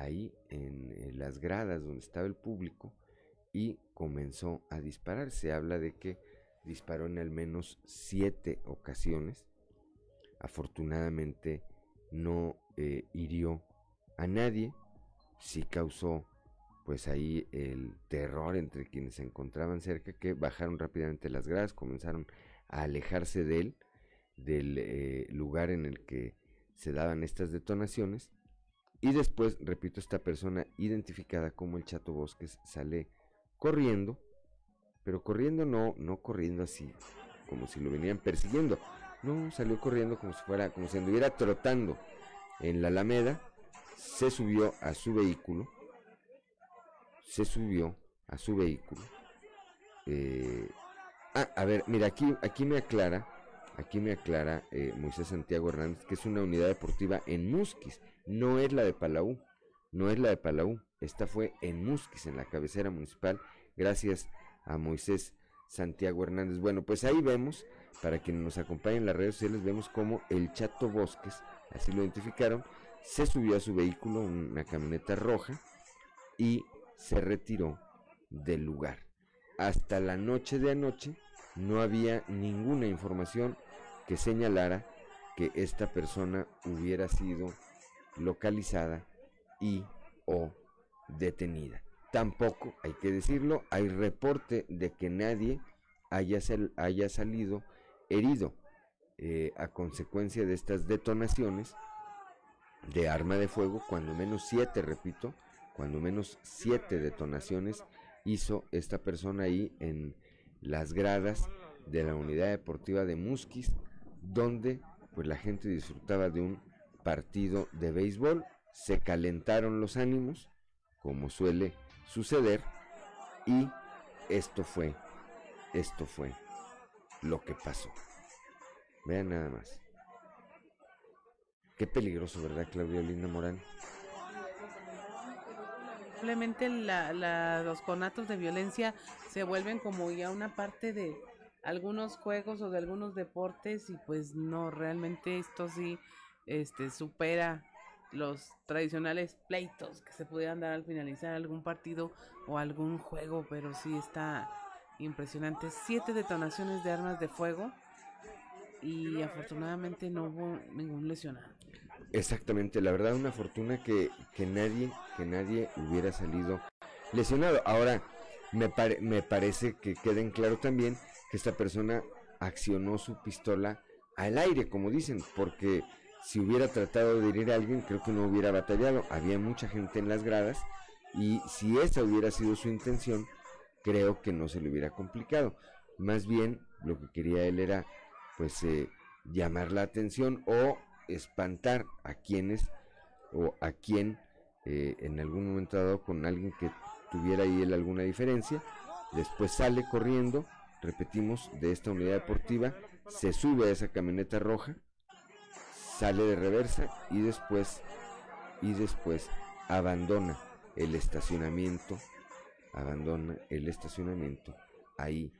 ahí en, las gradas donde estaba el público y comenzó a disparar. Se habla de que disparó en al menos siete ocasiones. Afortunadamente no eh, hirió a nadie, sí causó pues ahí el terror entre quienes se encontraban cerca que bajaron rápidamente las gradas, comenzaron a alejarse de él, del eh, lugar en el que se daban estas detonaciones y después, repito, esta persona identificada como el Chato Bosques sale corriendo, pero corriendo no, no corriendo así, como si lo venían persiguiendo, no, salió corriendo como si fuera, como si anduviera trotando en la Alameda, se subió a su vehículo, se subió a su vehículo. Eh, ah, a ver, mira, aquí, aquí me aclara, aquí me aclara eh, Moisés Santiago Hernández que es una unidad deportiva en Musquis, no es la de Palau, no es la de Palau, esta fue en Musquis, en la cabecera municipal, gracias a Moisés Santiago Hernández. Bueno, pues ahí vemos para quienes nos acompañan en las redes sociales vemos como el Chato Bosques, así lo identificaron, se subió a su vehículo, una camioneta roja, y se retiró del lugar. Hasta la noche de anoche no había ninguna información que señalara que esta persona hubiera sido localizada y o detenida. Tampoco, hay que decirlo, hay reporte de que nadie haya, haya salido herido eh, a consecuencia de estas detonaciones de arma de fuego, cuando menos siete, repito, cuando menos siete detonaciones hizo esta persona ahí en las gradas de la unidad deportiva de Musquis, donde pues la gente disfrutaba de un partido de béisbol, se calentaron los ánimos, como suele suceder, y esto fue, esto fue lo que pasó. Vean nada más. Qué peligroso, ¿verdad, Claudia Linda Morán? Simplemente la, los conatos de violencia se vuelven como ya una parte de algunos juegos o de algunos deportes y pues no, realmente esto sí este, supera los tradicionales pleitos que se pudieran dar al finalizar algún partido o algún juego, pero sí está impresionante. Siete detonaciones de armas de fuego y afortunadamente no hubo ningún lesionado. Exactamente, la verdad una fortuna que, que nadie, que nadie hubiera salido lesionado. Ahora, me, me parece que queda en claro también que esta persona accionó su pistola al aire, como dicen, porque si hubiera tratado de herir a alguien, creo que no hubiera batallado. Había mucha gente en las gradas y si esa hubiera sido su intención, creo que no se le hubiera complicado. Más bien, lo que quería él era, pues, eh, llamar la atención o espantar a quienes o a quien eh, en algún momento dado con alguien que tuviera ahí él alguna diferencia. Después sale corriendo, repetimos, de esta unidad deportiva, se sube a esa camioneta roja, sale de reversa y después y después abandona el estacionamiento, abandona el estacionamiento ahí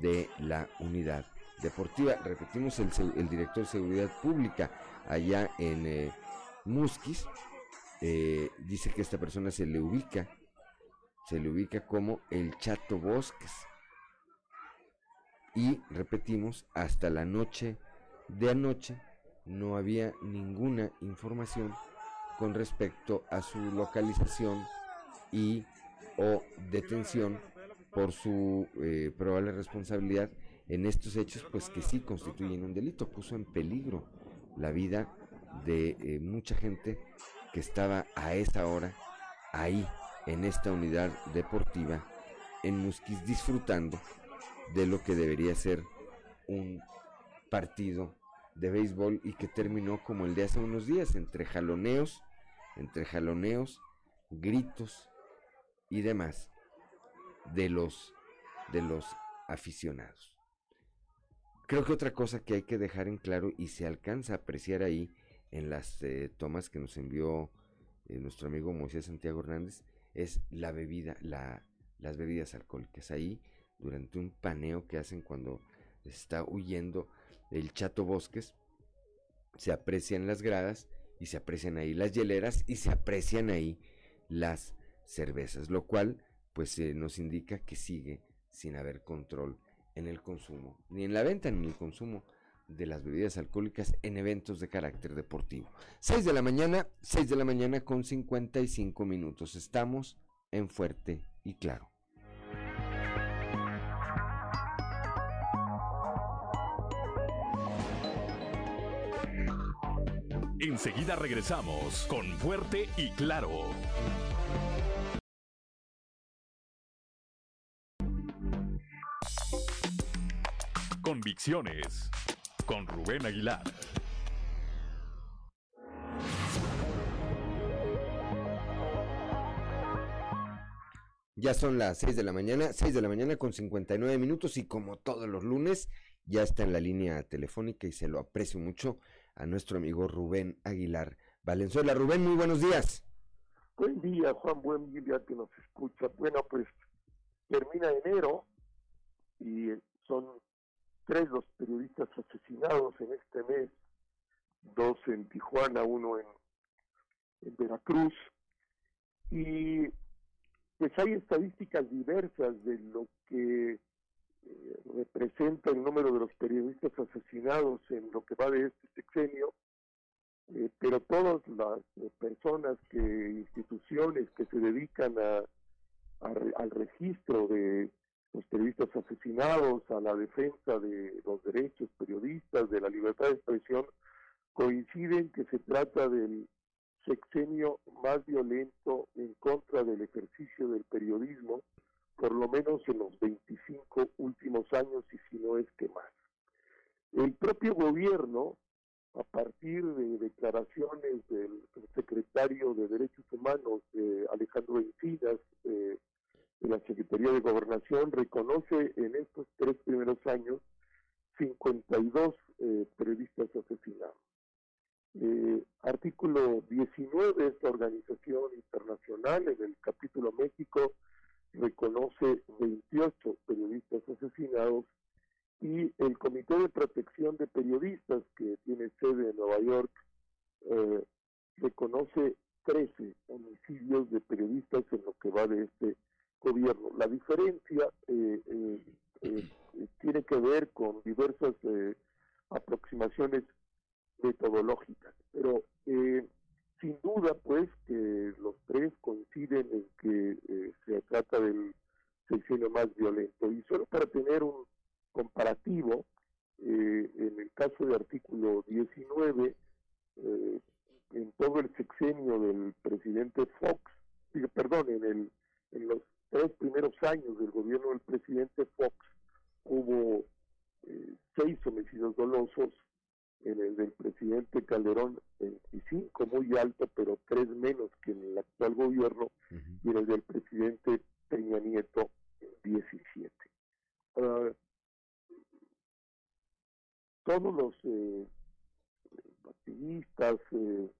de la unidad deportiva. Repetimos, el, el director de seguridad pública allá en eh, Musquis eh, dice que esta persona se le ubica, se le ubica como el Chato Bosques. Y repetimos, hasta la noche de anoche no había ninguna información con respecto a su localización y o detención por su eh, probable responsabilidad en estos hechos, pues que sí constituyen un delito, puso en peligro la vida de eh, mucha gente que estaba a esa hora ahí en esta unidad deportiva en Musquis disfrutando de lo que debería ser un partido de béisbol y que terminó como el de hace unos días entre jaloneos, entre jaloneos, gritos y demás de los de los aficionados. Creo que otra cosa que hay que dejar en claro y se alcanza a apreciar ahí en las eh, tomas que nos envió eh, nuestro amigo Moisés Santiago Hernández es la bebida, la, las bebidas alcohólicas. Ahí, durante un paneo que hacen cuando está huyendo el Chato Bosques, se aprecian las gradas y se aprecian ahí las hieleras y se aprecian ahí las cervezas, lo cual pues nos indica que sigue sin haber control en el consumo, ni en la venta ni en el consumo de las bebidas alcohólicas en eventos de carácter deportivo. 6 de la mañana, 6 de la mañana con 55 minutos. Estamos en Fuerte y Claro. Enseguida regresamos con Fuerte y Claro. Convicciones con Rubén Aguilar. Ya son las 6 de la mañana, 6 de la mañana con 59 minutos y como todos los lunes ya está en la línea telefónica y se lo aprecio mucho a nuestro amigo Rubén Aguilar Valenzuela. Rubén, muy buenos días. Buen día, Juan, buen día que nos escucha. Bueno, pues termina enero y son tres los periodistas asesinados en este mes, dos en Tijuana, uno en, Veracruz, y pues hay estadísticas diversas de lo que eh, representa el número de los periodistas asesinados en lo que va de este sexenio, eh, pero todas las personas que, instituciones que se dedican a al registro de los periodistas asesinados, a la defensa de los derechos periodistas, de la libertad de expresión, coinciden que se trata del sexenio más violento en contra del ejercicio del periodismo, por lo menos en los 25 últimos años y si no es que más. El propio gobierno, a partir de declaraciones del secretario de Derechos Humanos, Alejandro Encinas, eh, la Secretaría de Gobernación reconoce en estos tres primeros años 52 eh, periodistas asesinados. Eh, artículo 19 de esta organización internacional, en el capítulo México, reconoce 28 periodistas asesinados y el Comité de Protección de Periodistas, que tiene sede en Nueva York, eh, reconoce 13 homicidios de periodistas en lo que va de este gobierno. La diferencia eh, eh, eh, tiene que ver con diversas aproximaciones metodológicas, pero sin duda pues que los tres coinciden en que se trata del sexenio más violento. Y solo para tener un comparativo, en el caso de artículo 19, en todo el sexenio del presidente Fox, perdón, en, el, en los tres primeros años del gobierno del presidente Fox hubo eh, seis homicidios dolosos, el del presidente Calderón 25, muy alto, pero tres menos que en el actual gobierno, y en el del presidente Peña Nieto 17. Ah, todos los eh, activistas eh,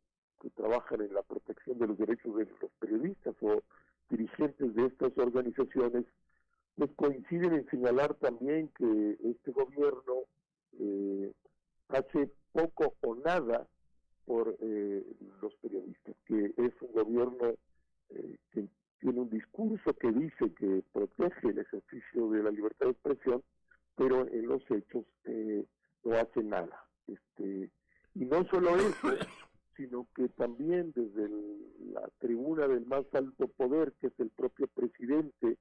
que trabajan en la protección de los derechos de los periodistas o dirigentes de estas organizaciones, pues coinciden en señalar también que este gobierno eh, hace poco o nada por eh, los periodistas, que es un gobierno eh, que tiene un discurso que dice que protege el ejercicio de la libertad de expresión, pero en los hechos no hace nada. Este, y no solo eso, sino que también desde la tribuna del más alto poder, que es el propio presidente,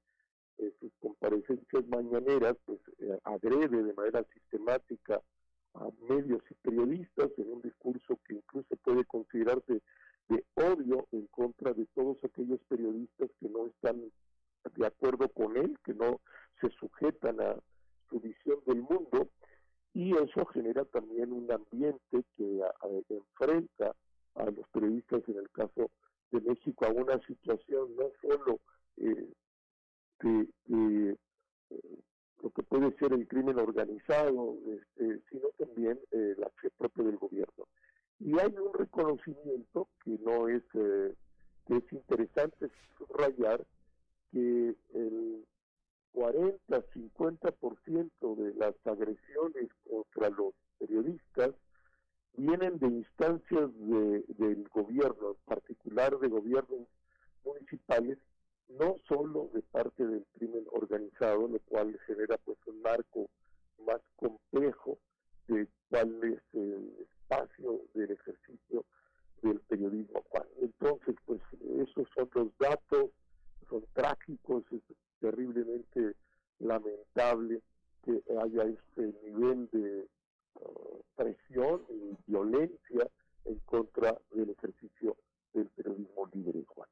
en sus comparecencias mañaneras, pues eh, agrede de manera sistemática a medios y periodistas en un discurso que incluso puede considerarse de odio en contra de todos aquellos periodistas que no están de acuerdo con él, que no se sujetan a su visión del mundo, y eso genera también un ambiente que enfrenta a los periodistas en el caso de México a una situación no solo eh, de, eh, lo que puede ser el crimen organizado, este, sino también eh, la acción propia del gobierno. Y hay un reconocimiento que no es, que es interesante subrayar que el 40-50% de las agresiones contra los periodistas vienen de instancias de, del gobierno, en particular de gobiernos municipales, no solo de parte del crimen organizado, lo cual genera pues un marco más complejo de cuál es el espacio del ejercicio del periodismo. Entonces, pues esos son los datos, son trágicos, es terriblemente lamentable que haya este nivel de presión y violencia en contra del ejercicio del periodismo libre, Juan.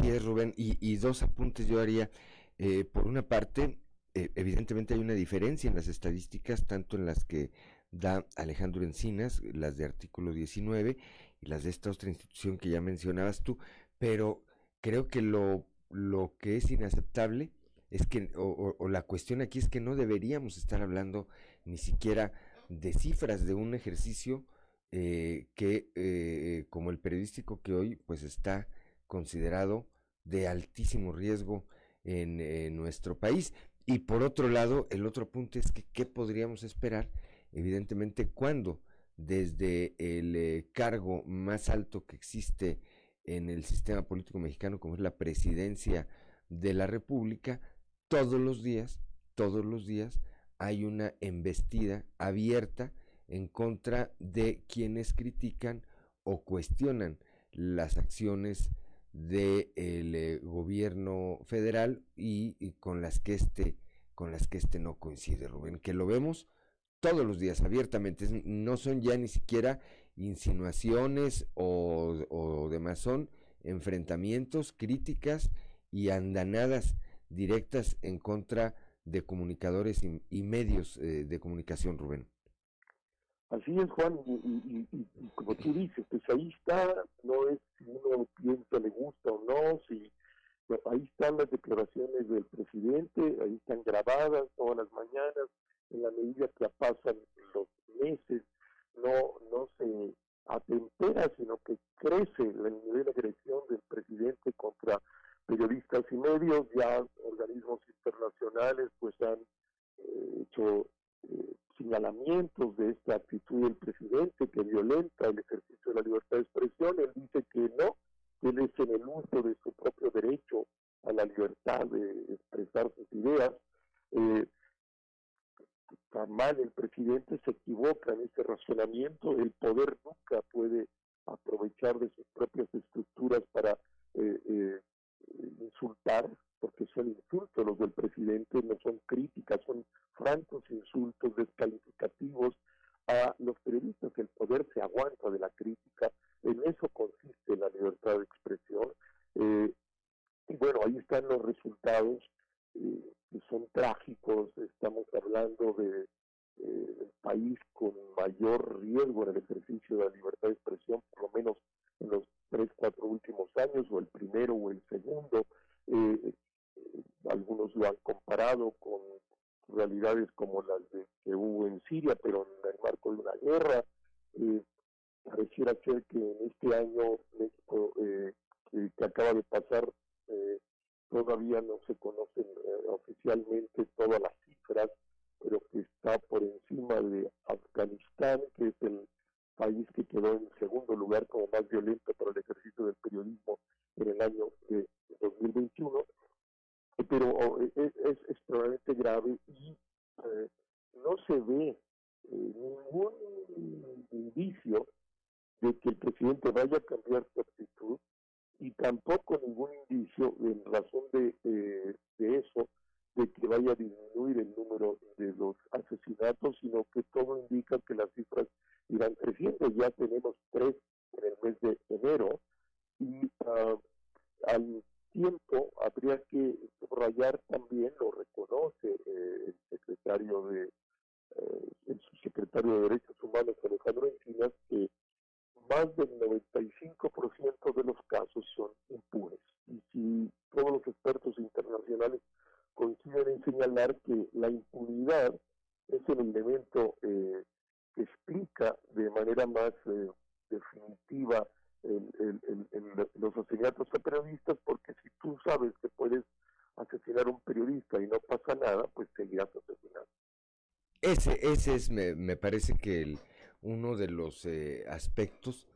Así es, Rubén. Y, dos apuntes yo haría. Eh, por una parte, eh, evidentemente hay una diferencia en las estadísticas, tanto en las que da Alejandro Encinas, las de artículo 19 y las de esta otra institución que ya mencionabas tú, pero creo que lo, lo que es inaceptable es que, o, la cuestión aquí es que no deberíamos estar hablando ni siquiera de cifras de un ejercicio eh, que, eh, como el periodístico que hoy, pues está considerado de altísimo riesgo en, nuestro país. Y por otro lado, el otro punto es que qué podríamos esperar, evidentemente, cuando desde el eh, cargo más alto que existe en el sistema político mexicano, como es la presidencia de la República, todos los días, todos los días hay una embestida abierta en contra de quienes critican o cuestionan las acciones del eh, gobierno federal y, con las que este con las que este no coincide Rubén que lo vemos todos los días abiertamente no son ya ni siquiera insinuaciones o, o demás son enfrentamientos críticas y andanadas directas en contra de comunicadores y, medios eh, de comunicación, Rubén. Así es, Juan, y, como tú dices, pues ahí está, no es si uno piensa le gusta o no, si ahí están las declaraciones del presidente, ahí están grabadas todas las mañanas, en la medida que pasan los meses, no, no se atempera, sino que crece el nivel de agresión del presidente contra periodistas y medios, ya organismos internacionales pues han eh, hecho eh, señalamientos de esta actitud del presidente que violenta el ejercicio de la libertad de expresión. Él dice que no, que él es en el uso de su propio derecho a la libertad de expresar sus ideas. Eh, está mal el presidente, se equivoca en ese razonamiento, el poder nunca puede aprovechar de sus propias estructuras para eh, eh, insultar, porque son insultos los del presidente, no son críticas, son francos insultos descalificativos a los periodistas. El poder se aguanta de la crítica, en eso consiste la libertad de expresión. Eh, y bueno, ahí están los resultados eh, que son trágicos. Estamos hablando de eh, país con mayor riesgo en el ejercicio de la libertad de expresión, por lo menos en los tres, cuatro últimos años, o el primero o el segundo. Eh, algunos lo han comparado con realidades como las de, que hubo en Siria, pero en el marco de una guerra. Eh, pareciera ser que en este año México, eh, que, acaba de pasar, eh, todavía no se conocen eh, oficialmente todas las cifras, pero que está por encima de Afganistán, que es el país que quedó en segundo lugar como más violento para el ejercicio del periodismo en el año de 2021 pero es, es extremadamente grave y eh, no se ve eh, ningún indicio de que el presidente vaya a cambiar su actitud y tampoco ningún indicio en razón eh, de eso de que vaya a disminuir el número de los asesinatos, sino que todo indica que las cifras irán creciendo. Ya tenemos tres en el mes de enero y uh, al tiempo habría que subrayar también, lo reconoce eh, el secretario de eh, el subsecretario de Derechos Humanos Alejandro Encinas, que más del 95% de los casos son impunes. Y si todos los expertos internacionales coinciden en señalar que la impunidad es el elemento eh, explica de manera más definitiva el, los asesinatos a periodistas, porque si tú sabes que puedes asesinar a un periodista y no pasa nada, pues seguirás asesinando. Ese, ese es, me, me parece que uno de los eh, aspectos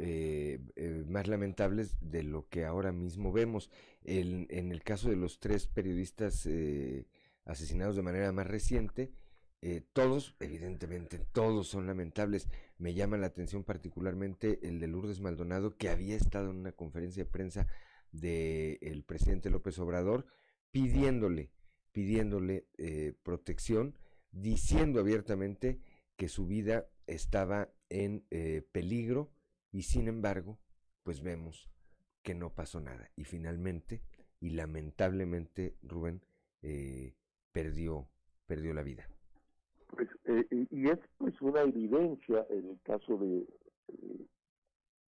eh, eh, más lamentables de lo que ahora mismo vemos. El, en el caso de los tres periodistas eh, asesinados de manera más reciente, eh, todos, evidentemente, todos son lamentables. Me llama la atención particularmente el de Lourdes Maldonado, que había estado en una conferencia de prensa del presidente López Obrador pidiéndole, pidiéndole eh, protección, diciendo abiertamente que su vida estaba en eh, peligro y sin embargo, pues vemos que no pasó nada. Y finalmente, y lamentablemente, Rubén perdió, perdió la vida. Pues, eh, y es pues una evidencia en el caso de,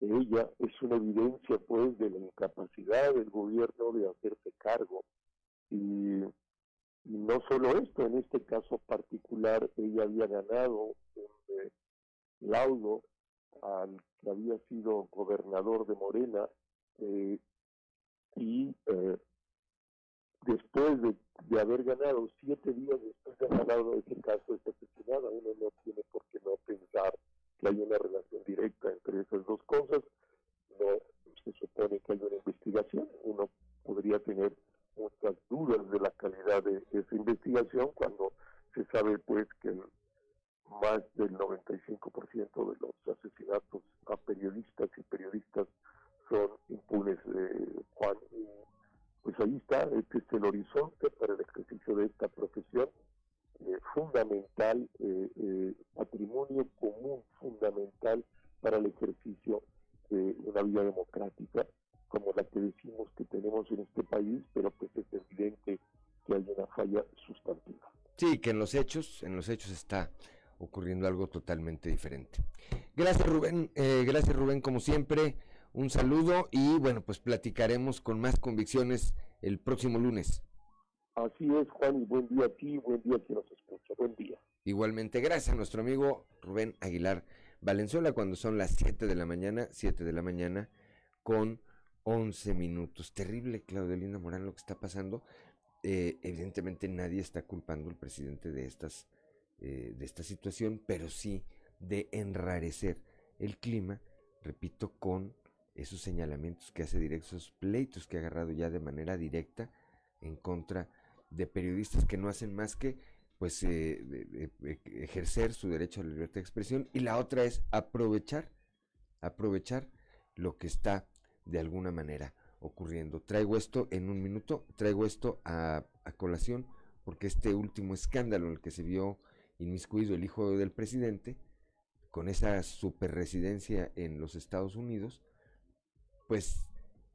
ella, es una evidencia pues de la incapacidad del gobierno de hacerse cargo. Y, no solo esto, en este caso particular, ella había ganado un eh, laudo al que había sido gobernador de Morena eh, y después de, haber ganado, siete días después de haber ganado ese caso, es asesinada. Uno no tiene por qué no pensar que hay una relación directa entre esas dos cosas. No se supone que hay una investigación. Uno podría tener muchas dudas de la calidad de esa investigación cuando se sabe pues que más del 95% de los asesinatos a periodistas y periodistas son impunes, eh, Juan, pues ahí está, este es el horizonte para el ejercicio de esta profesión eh, fundamental, eh, eh, patrimonio común fundamental para el ejercicio de una vida democrática como la que decimos que tenemos en este país, pero pues es evidente que hay una falla sustantiva. Sí, que en los hechos, en los hechos está ocurriendo algo totalmente diferente. Gracias Rubén, gracias Rubén como siempre un saludo y bueno, pues platicaremos con más convicciones el próximo lunes. Así es, Juan, y buen día a ti, buen día a quien nos escucha, buen día. Igualmente, gracias a nuestro amigo Rubén Aguilar Valenzuela cuando son las 7 de la mañana, 7 de la mañana con 11 minutos. Terrible, Claudio Linda Morán, lo que está pasando. Eh, evidentemente nadie está culpando al presidente de estas eh, de esta situación, pero sí de enrarecer el clima, repito, con esos señalamientos que hace directos, esos pleitos que ha agarrado ya de manera directa en contra de periodistas que no hacen más que pues eh, ejercer su derecho a la libertad de expresión y la otra es aprovechar aprovechar lo que está de alguna manera ocurriendo. Traigo esto en un minuto, traigo esto a, a colación porque este último escándalo en el que se vio inmiscuido el hijo del presidente, con esa super residencia en los Estados Unidos, pues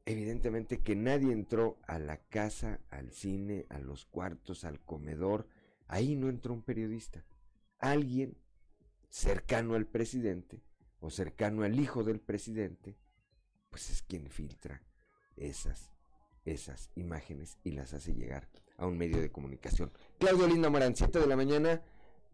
evidentemente que nadie entró a la casa, al cine, a los cuartos, al comedor, ahí no entró un periodista. Alguien cercano al presidente o cercano al hijo del presidente, pues es quien filtra esas, esas imágenes y las hace llegar a un medio de comunicación. Claudio Linda 7 de la mañana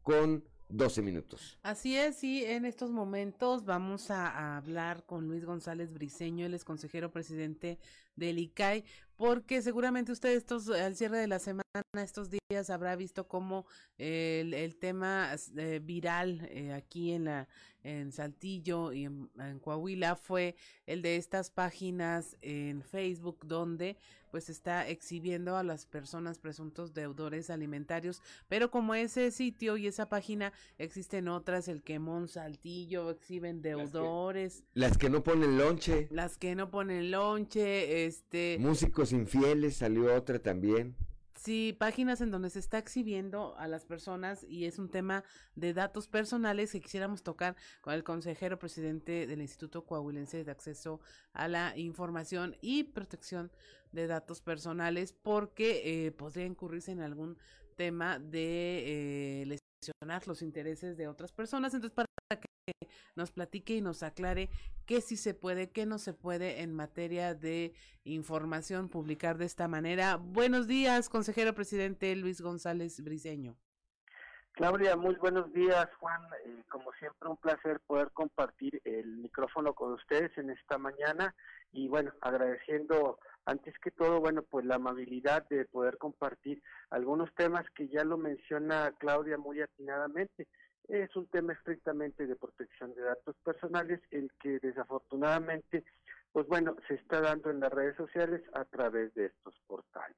con 12 minutos. Así es, y en estos momentos vamos a, hablar con Luis González Briceño, él es consejero presidente del ICAI, porque seguramente usted estos al cierre de la semana, estos días, habrá visto cómo eh, el, el, tema eh, viral eh, aquí en la en Saltillo y en, en, Coahuila fue el de estas páginas en Facebook donde pues está exhibiendo a las personas presuntos deudores alimentarios, pero como ese sitio y esa página existen otras, el Quemón Saltillo exhiben deudores, las que, las que no ponen lonche, las que no ponen lonche, este músicos infieles salió otra también. Sí, páginas en donde se está exhibiendo a las personas y es un tema de datos personales que quisiéramos tocar con el consejero presidente del Instituto Coahuilense de Acceso a la Información y Protección de Datos Personales porque eh, podría incurrirse en algún tema de eh, los intereses de otras personas. Entonces, para que nos platique y nos aclare qué sí se puede, qué no se puede en materia de información publicar de esta manera. Buenos días, consejero presidente Luis González Briceño. Claudia, muy buenos días, Juan. Eh, como siempre, un placer poder compartir el micrófono con ustedes en esta mañana y bueno, agradeciendo antes que todo, bueno, pues la amabilidad de poder compartir algunos temas que ya lo menciona Claudia muy atinadamente es un tema estrictamente de protección de datos personales, el que desafortunadamente, pues bueno, se está dando en las redes sociales a través de estos portales.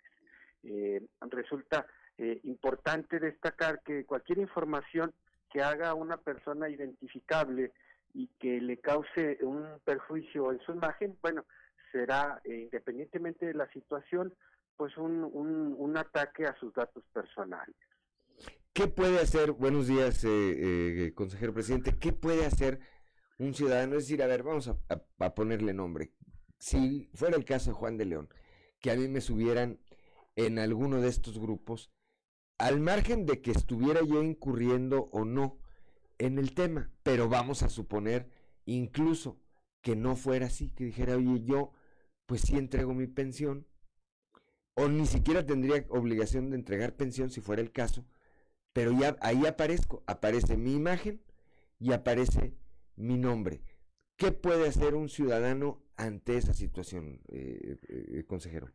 Eh, resulta eh, importante destacar que cualquier información que haga a una persona identificable y que le cause un perjuicio en su imagen, bueno, será, eh, independientemente de la situación, pues un, un, ataque a sus datos personales. ¿Qué puede hacer, buenos días, eh, eh, consejero presidente, qué puede hacer un ciudadano? Es decir, a ver, vamos a, a, a, ponerle nombre. Si fuera el caso de Juan de León, que a mí me subieran en alguno de estos grupos, al margen de que estuviera yo incurriendo o no en el tema, pero vamos a suponer incluso que no fuera así, que dijera, oye, yo pues sí entrego mi pensión, o ni siquiera tendría obligación de entregar pensión si fuera el caso, pero ya ahí aparezco, aparece mi imagen y aparece mi nombre. ¿Qué puede hacer un ciudadano ante esa situación, eh, eh, consejero?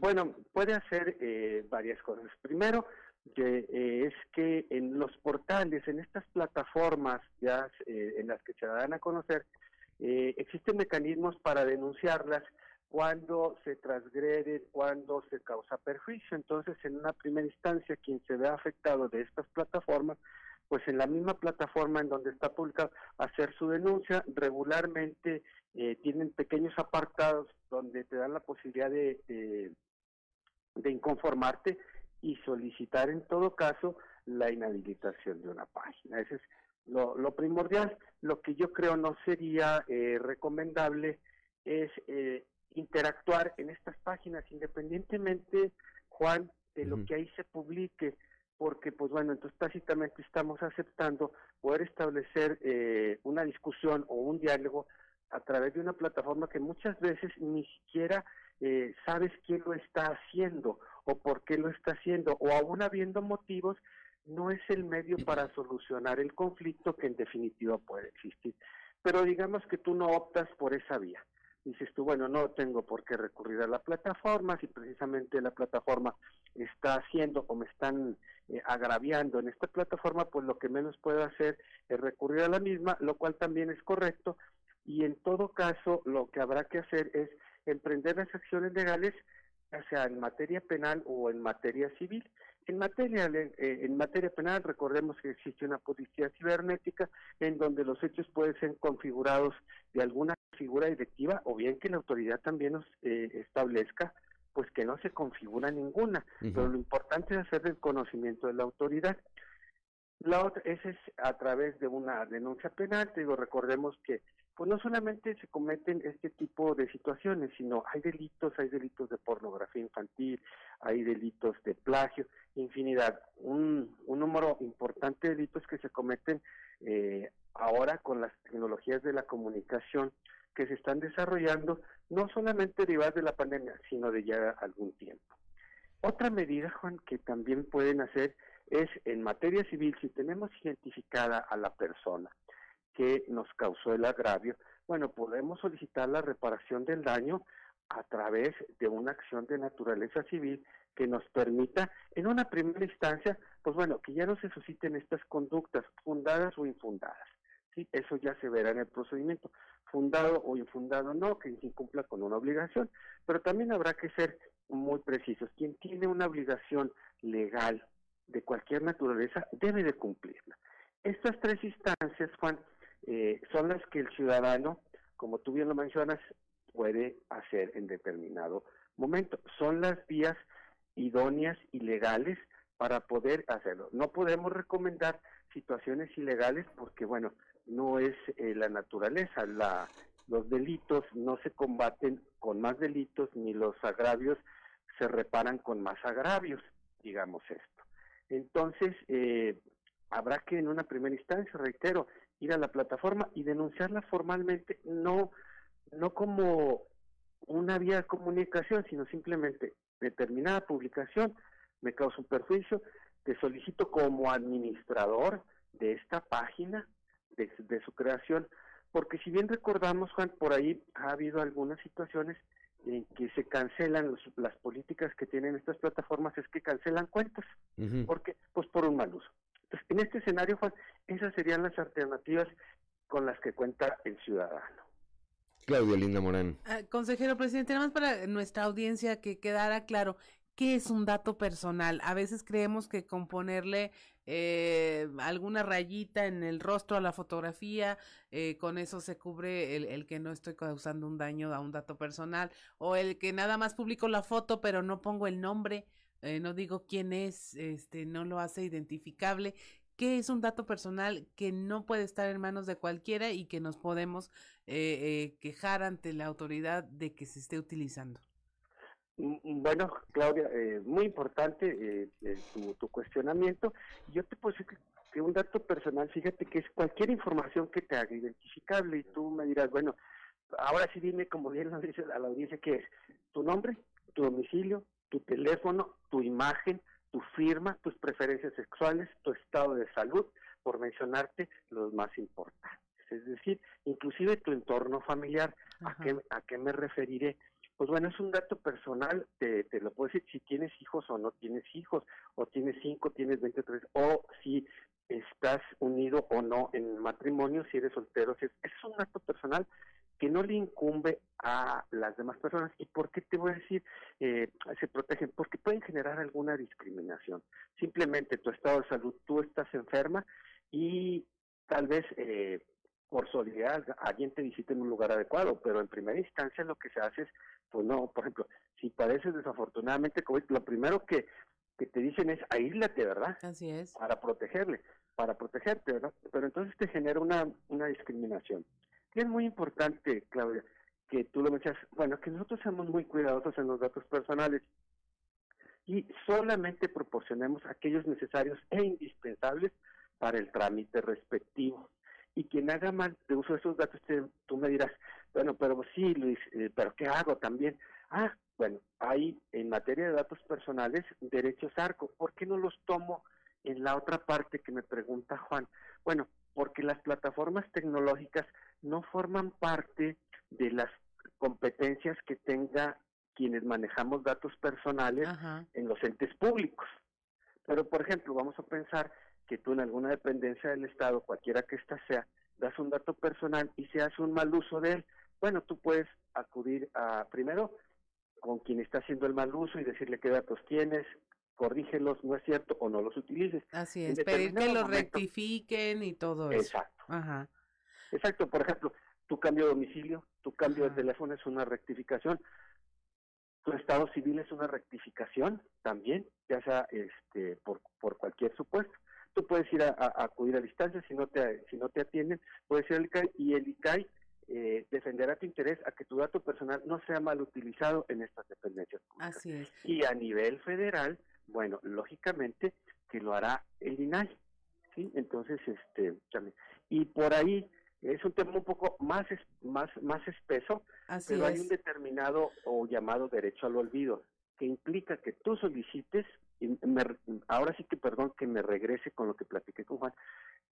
Bueno, puede hacer eh, varias cosas. Primero, que, eh, es que en los portales, en estas plataformas ya en las que se dan a conocer, existen mecanismos para denunciarlas cuando se transgrede, cuando se causa perjuicio. Entonces, en una primera instancia, quien se ve afectado de estas plataformas, pues en la misma plataforma en donde está publicado, hacer su denuncia, regularmente eh, tienen pequeños apartados donde te dan la posibilidad de, de, inconformarte y solicitar en todo caso la inhabilitación de una página. Ese es lo, lo primordial. Lo que yo creo no sería eh, recomendable es eh, interactuar en estas páginas, independientemente, Juan, de lo uh -huh. que ahí se publique, porque pues bueno, entonces tácitamente estamos aceptando poder establecer eh, una discusión o un diálogo a través de una plataforma que muchas veces ni siquiera eh, sabes quién lo está haciendo o por qué lo está haciendo, o aún habiendo motivos, no es el medio para solucionar el conflicto que en definitiva puede existir. Pero digamos que tú no optas por esa vía dices tú, bueno, no tengo por qué recurrir a la plataforma, si precisamente la plataforma está haciendo o me están eh, agraviando en esta plataforma, pues lo que menos puedo hacer es recurrir a la misma, lo cual también es correcto, y en todo caso lo que habrá que hacer es emprender las acciones legales, sea en materia penal o en materia civil. En materia, eh, en materia penal, recordemos que existe una policía cibernética en donde los hechos pueden ser configurados de alguna figura directiva o bien que la autoridad también nos eh, establezca pues que no se configura ninguna, pero lo importante es hacer el conocimiento de la autoridad. La otra, ese es a través de una denuncia penal, te digo, recordemos que pues no solamente se cometen este tipo de situaciones, sino hay delitos, hay delitos de pornografía infantil, hay delitos de plagio, infinidad, un, un número importante de delitos que se cometen eh, ahora con las tecnologías de la comunicación que se están desarrollando, no solamente derivadas de la pandemia, sino de ya algún tiempo. Otra medida, Juan, que también pueden hacer es en materia civil, si tenemos identificada a la persona que nos causó el agravio, bueno, podemos solicitar la reparación del daño a través de una acción de naturaleza civil que nos permita, en una primera instancia, pues bueno, que ya no se susciten estas conductas fundadas o infundadas. Eso ya se verá en el procedimiento, fundado o infundado no, que se incumpla con una obligación, pero también habrá que ser muy precisos. Quien tiene una obligación legal de cualquier naturaleza debe de cumplirla. Estas tres instancias, Juan, eh, son las que el ciudadano, como tú bien lo mencionas, puede hacer en determinado momento. Son las vías idóneas y legales para poder hacerlo. No podemos recomendar situaciones ilegales porque, bueno, no es eh, la naturaleza. La, los delitos no se combaten con más delitos ni los agravios se reparan con más agravios, digamos esto. Entonces, eh, habrá que en una primera instancia, reitero, ir a la plataforma y denunciarla formalmente, no, no como una vía de comunicación, sino simplemente determinada publicación me causa un perjuicio, te solicito como administrador de esta página, de, de su creación, porque si bien recordamos, Juan, por ahí ha habido algunas situaciones en que se cancelan las políticas que tienen estas plataformas, es que cancelan cuentas, porque pues por un mal uso. Entonces, en este escenario, Juan, esas serían las alternativas con las que cuenta el ciudadano. Claudia Linda Morán. Ah, consejero presidente, nada más para nuestra audiencia que quedara claro, ¿qué es un dato personal? A veces creemos que con ponerle eh, alguna rayita en el rostro a la fotografía, eh, con eso se cubre el, el, que no estoy causando un daño a un dato personal, o el que nada más publico la foto pero no pongo el nombre eh, no digo quién es, este, no lo hace identificable, que es un dato personal que no puede estar en manos de cualquiera y que nos podemos eh, quejar ante la autoridad de que se esté utilizando. Mm, bueno, Claudia, eh, muy importante tu, tu, cuestionamiento. Yo te puedo decir que, que, un dato personal, fíjate que es cualquier información que te haga identificable y tú me dirás, bueno, ahora sí dime, como bien lo dice a la audiencia, qué es tu nombre, tu domicilio, tu teléfono, tu imagen, tu firma, tus preferencias sexuales, tu estado de salud, por mencionarte los más importantes. Es decir, inclusive tu entorno familiar. ¿A qué, ¿A qué me referiré? Pues bueno, es un dato personal, te, te, lo puedo decir si tienes hijos o no tienes hijos, o tienes cinco, tienes 23, o si estás unido o no en matrimonio, si eres soltero, si es, es un dato personal que no le incumbe a las demás personas. ¿Y por qué te voy a decir eh, se protegen? Porque pueden generar alguna discriminación. Simplemente tu estado de salud, tú estás enferma y tal vez eh, por solidaridad alguien te visite en un lugar adecuado, pero en primera instancia lo que se hace es, pues no, por ejemplo, si padeces desafortunadamente COVID, lo primero que, que te dicen es aíslate, ¿verdad? Así es. Para protegerle, para protegerte, ¿verdad? Pero entonces te genera una, una discriminación. Y es muy importante, Claudia, que tú lo mencionas, bueno, que nosotros seamos muy cuidadosos en los datos personales y solamente proporcionemos aquellos necesarios e indispensables para el trámite respectivo. Y quien haga mal de uso de esos datos, te, tú me dirás, bueno, pero sí, Luis, eh, pero ¿qué hago también? Ah, bueno, hay en materia de datos personales derechos ARCO. ¿Por qué no los tomo en la otra parte que me pregunta Juan? Bueno, porque las plataformas tecnológicas no forman parte de las competencias que tenga quienes manejamos datos personales en los entes públicos. Pero, por ejemplo, vamos a pensar que tú en alguna dependencia del Estado, cualquiera que ésta sea, das un dato personal y se hace un mal uso de él, bueno, tú puedes acudir a primero con quien está haciendo el mal uso y decirle qué datos tienes, corrígelos, no es cierto, o no los utilices. Así es, pedir que los rectifiquen y todo eso. Exacto. Ajá. Exacto, por ejemplo, tu cambio de domicilio, tu cambio de teléfono es una rectificación, tu estado civil es una rectificación también, ya sea este por, por cualquier supuesto. Tú puedes ir a, acudir a distancia si no te si no te atienden, puedes ir al ICAI y el ICAI eh, defenderá tu interés a que tu dato personal no sea mal utilizado en estas dependencias públicas. Así es. Y a nivel federal, bueno, lógicamente que lo hará el INAI, ¿sí? Entonces, este, y por ahí es un tema un poco más más más espeso, pero hay un determinado o llamado derecho al olvido que implica que tú solicites y ahora sí que perdón que me regrese con lo que platiqué con Juan.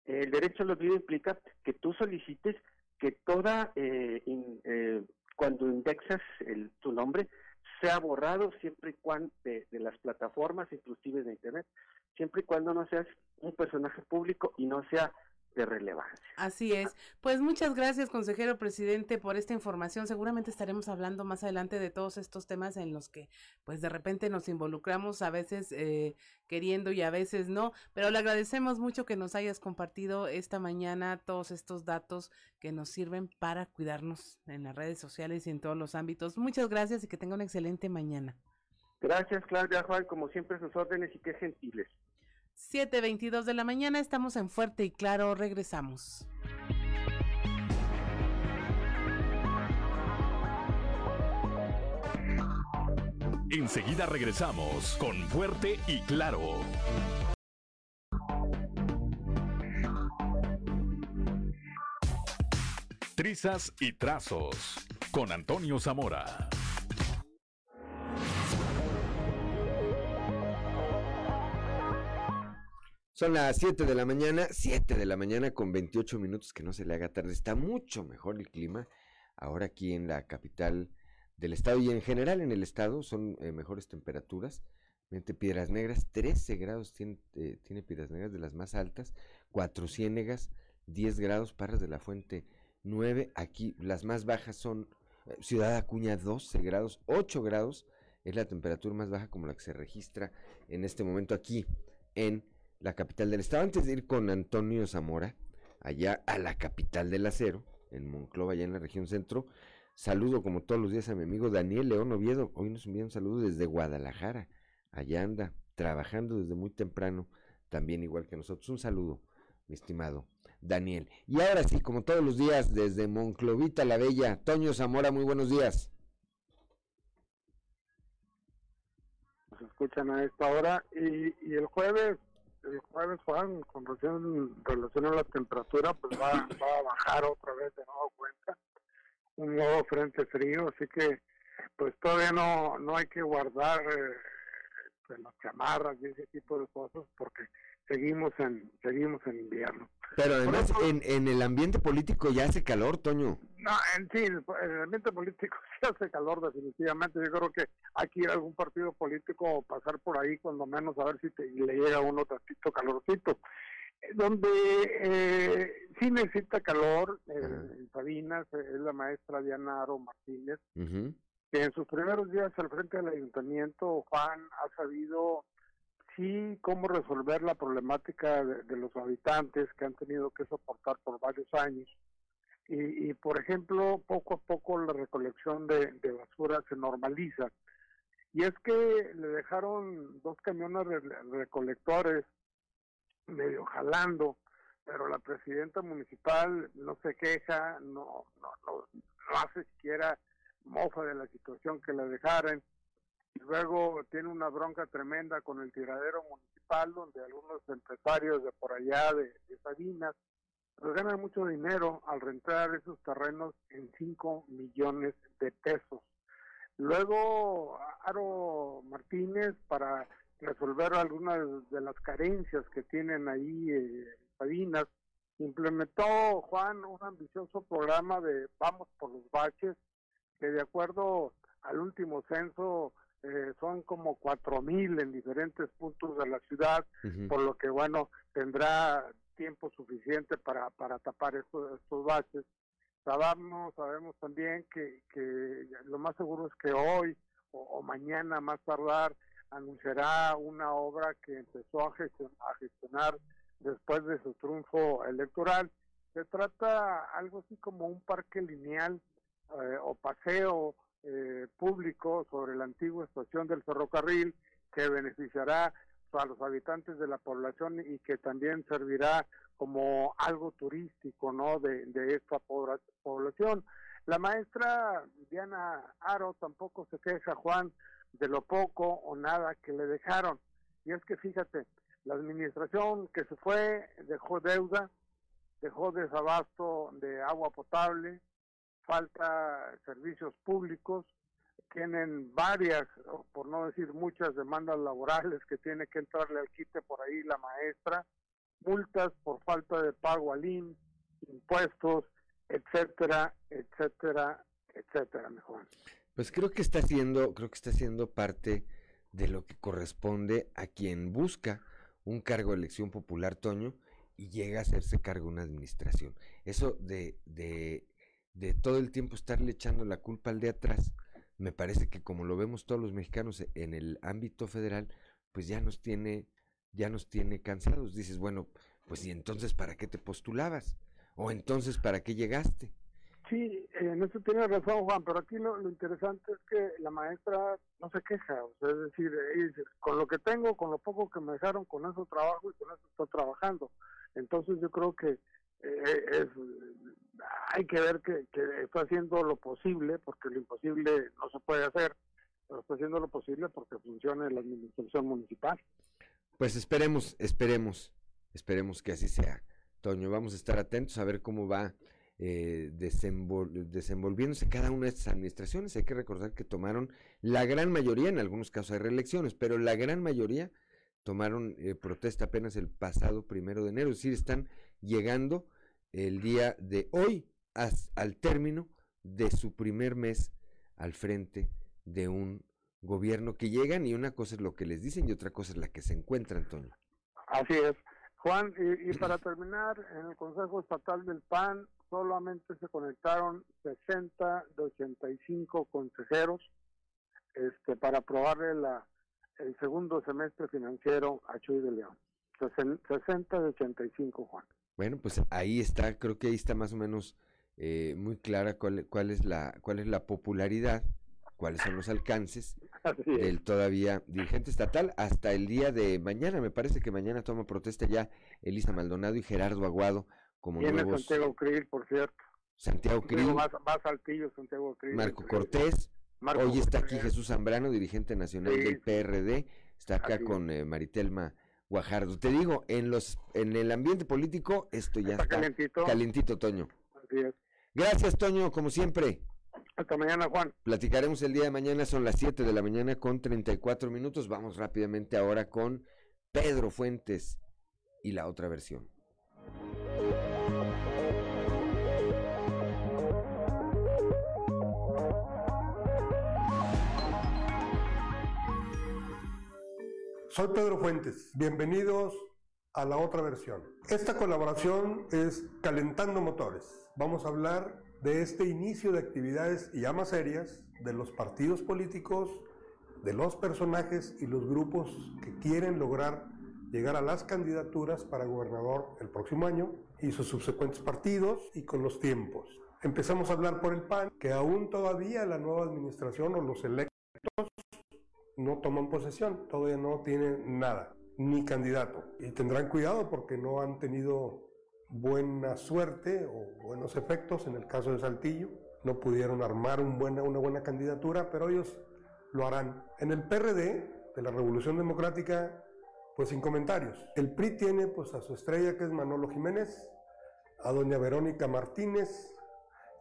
El derecho al olvido implica que tú solicites que toda eh, eh, cuando indexas el, tu nombre sea borrado siempre y cuando de, de las plataformas inclusive de internet siempre y cuando no seas un personaje público y no sea de relevancia. Así es. Pues muchas gracias, consejero presidente, por esta información. Seguramente estaremos hablando más adelante de todos estos temas en los que, pues, de repente nos involucramos, a veces eh, queriendo y a veces no. Pero le agradecemos mucho que nos hayas compartido esta mañana todos estos datos que nos sirven para cuidarnos en las redes sociales y en todos los ámbitos. Muchas gracias y que tenga una excelente mañana. Gracias, Claudia Juan, como siempre sus órdenes y qué gentiles. 7.22 de la mañana, estamos en Fuerte y Claro, regresamos. Enseguida regresamos con Fuerte y Claro. Trizas y Trazos con Antonio Zamora. Son las 7 de la mañana, 7 de la mañana con 28 minutos, que no se le haga tarde. Está mucho mejor el clima ahora aquí en la capital del estado y en general en el estado son eh, mejores temperaturas. Mente Piedras Negras, 13 grados tiene, eh, tiene Piedras Negras de las más altas, 4 Ciénegas, 10 grados, Parras de la Fuente 9, aquí las más bajas son eh, Ciudad Acuña 12 grados, 8 grados es la temperatura más baja como la que se registra en este momento aquí en la capital del estado. Antes de ir con Antonio Zamora, allá a la capital del acero, en Monclova, allá en la región centro, saludo como todos los días a mi amigo Daniel León Oviedo. Hoy nos envía un saludo desde Guadalajara. Allá anda, trabajando desde muy temprano, también igual que nosotros. Un saludo, mi estimado Daniel. Y ahora sí, como todos los días, desde Monclovita la Bella, Toño Zamora, muy buenos días. Nos escuchan a esta hora y, y el jueves el jueves, Juan, con relación, a la temperatura, pues va, va a bajar otra vez de nuevo cuenta un nuevo frente frío, así que pues todavía no, no hay que guardar eh, pues, las chamarras y ese tipo de cosas porque seguimos en seguimos en invierno. Pero además en, en el ambiente político ya hace calor, Toño. No, en sí, en el ambiente político *laughs* sí hace calor definitivamente. Yo creo que hay que ir a algún partido político o pasar por ahí cuando menos a ver si te, le llega uno tantito calorcito. Eh, donde eh, sí necesita calor, eh, en Sabinas, es la maestra Diana Aro Martínez, que en sus primeros días al frente del ayuntamiento, Juan ha sabido sí cómo resolver la problemática de, los habitantes que han tenido que soportar por varios años. Y, por ejemplo, poco a poco la recolección de, basura se normaliza. Y es que le dejaron dos camiones recolectores medio jalando, pero la presidenta municipal no se queja, no, no, no, no hace siquiera mofa de la situación que le dejaran Luego tiene una bronca tremenda con el tiradero municipal, donde algunos empresarios de por allá de, Sabinas pues ganan mucho dinero al rentar esos terrenos en 5 millones de pesos. Luego, Aro Martínez, para resolver algunas de las carencias que tienen ahí eh, Sabinas, implementó Juan un ambicioso programa de Vamos por los Baches, que de acuerdo al último censo eh, son como cuatro mil en diferentes puntos de la ciudad, por lo que bueno, tendrá tiempo suficiente para, para tapar estos, estos baches. Sabemos, sabemos también que, que lo más seguro es que hoy o, o mañana más tardar anunciará una obra que empezó a gestionar, a gestionar después de su triunfo electoral. Se trata algo así como un parque lineal eh, o paseo eh, público sobre la antigua estación del ferrocarril que beneficiará a los habitantes de la población y que también servirá como algo turístico no de, de esta población. La maestra Diana Aro tampoco se queja, Juan, de lo poco o nada que le dejaron. Y es que fíjate, la administración que se fue dejó deuda, dejó desabasto de agua potable, falta servicios públicos, tienen varias, por no decir muchas demandas laborales que tiene que entrarle al quite por ahí la maestra, multas por falta de pago al IN, impuestos, etcétera, etcétera, etcétera, mejor. Pues creo que está haciendo, creo que está haciendo parte de lo que corresponde a quien busca un cargo de elección popular, Toño, y llega a hacerse cargo una administración. Eso de, de, de todo el tiempo estarle echando la culpa al de atrás, me parece que como lo vemos todos los mexicanos en el ámbito federal, pues ya nos tiene, ya nos tiene cansados. Dices, bueno, pues y entonces para qué te postulabas? O entonces para qué llegaste? Sí, en eso tiene razón Juan, pero aquí lo, lo interesante es que la maestra no se queja, o sea, es decir, con lo que tengo, con lo poco que me dejaron, con eso trabajo y con eso estoy trabajando. Entonces yo creo que eh, es, hay que ver que, que está haciendo lo posible, porque lo imposible no se puede hacer, pero está haciendo lo posible porque funcione la administración municipal. Pues esperemos, esperemos, esperemos que así sea. Toño, vamos a estar atentos a ver cómo va eh, desenvol- desenvolviéndose cada una de estas administraciones. Hay que recordar que tomaron la gran mayoría, en algunos casos hay reelecciones, pero la gran mayoría tomaron eh, protesta apenas el pasado primero de enero, es decir, están llegando el día de hoy as- al término de su primer mes al frente de un gobierno que llegan y una cosa es lo que les dicen y otra cosa es la que se encuentra, Antonio. Así es. Juan, y, y *clears throat* para terminar, en el Consejo Estatal del PAN solamente se conectaron 60 de 85 consejeros este, para aprobarle la, el segundo semestre financiero a Chuy de León. Sesen- 60 de 85, Juan. Bueno, pues ahí está, creo que ahí está más o menos eh, muy clara cuál, cuál es la cuál es la popularidad, cuáles son los alcances del todavía dirigente estatal hasta el día de mañana. Me parece que mañana toma protesta ya Elisa Maldonado y Gerardo Aguado como Viene nuevos Santiago Krill, por cierto. Santiago Krill, va, va Saltillo, Santiago Krill. Marco Cortés. Marco Hoy está aquí. Jesús Zambrano, dirigente nacional Sí, del. PRD. Está acá Así con eh, Maritelma Guajardo. Te digo, en los en el ambiente político esto ya Está está, calientito. calientito, Toño. Así es. Gracias, Toño, como siempre. Hasta mañana, Juan. Platicaremos el día de mañana, son las 7 de la mañana con 34 minutos. Vamos rápidamente ahora con Pedro Fuentes y la otra versión. Soy Pedro Fuentes, bienvenidos a la otra versión. Esta colaboración es Calentando Motores. Vamos a hablar de este inicio de actividades ya más serias de los partidos políticos, de los personajes y los grupos que quieren lograr llegar a las candidaturas para gobernador el próximo año y sus subsecuentes partidos y con los tiempos. Empezamos a hablar por el PAN, que aún todavía la nueva administración o los electos no toman posesión, todavía no tienen nada, ni candidato. Y tendrán cuidado porque no han tenido buena suerte o buenos efectos en el caso de Saltillo. No pudieron armar una buena candidatura, pero ellos lo harán. En el PRD de la Revolución Democrática, pues sin comentarios. El PRI tiene pues a su estrella que es Manolo Jiménez, a doña Verónica Martínez,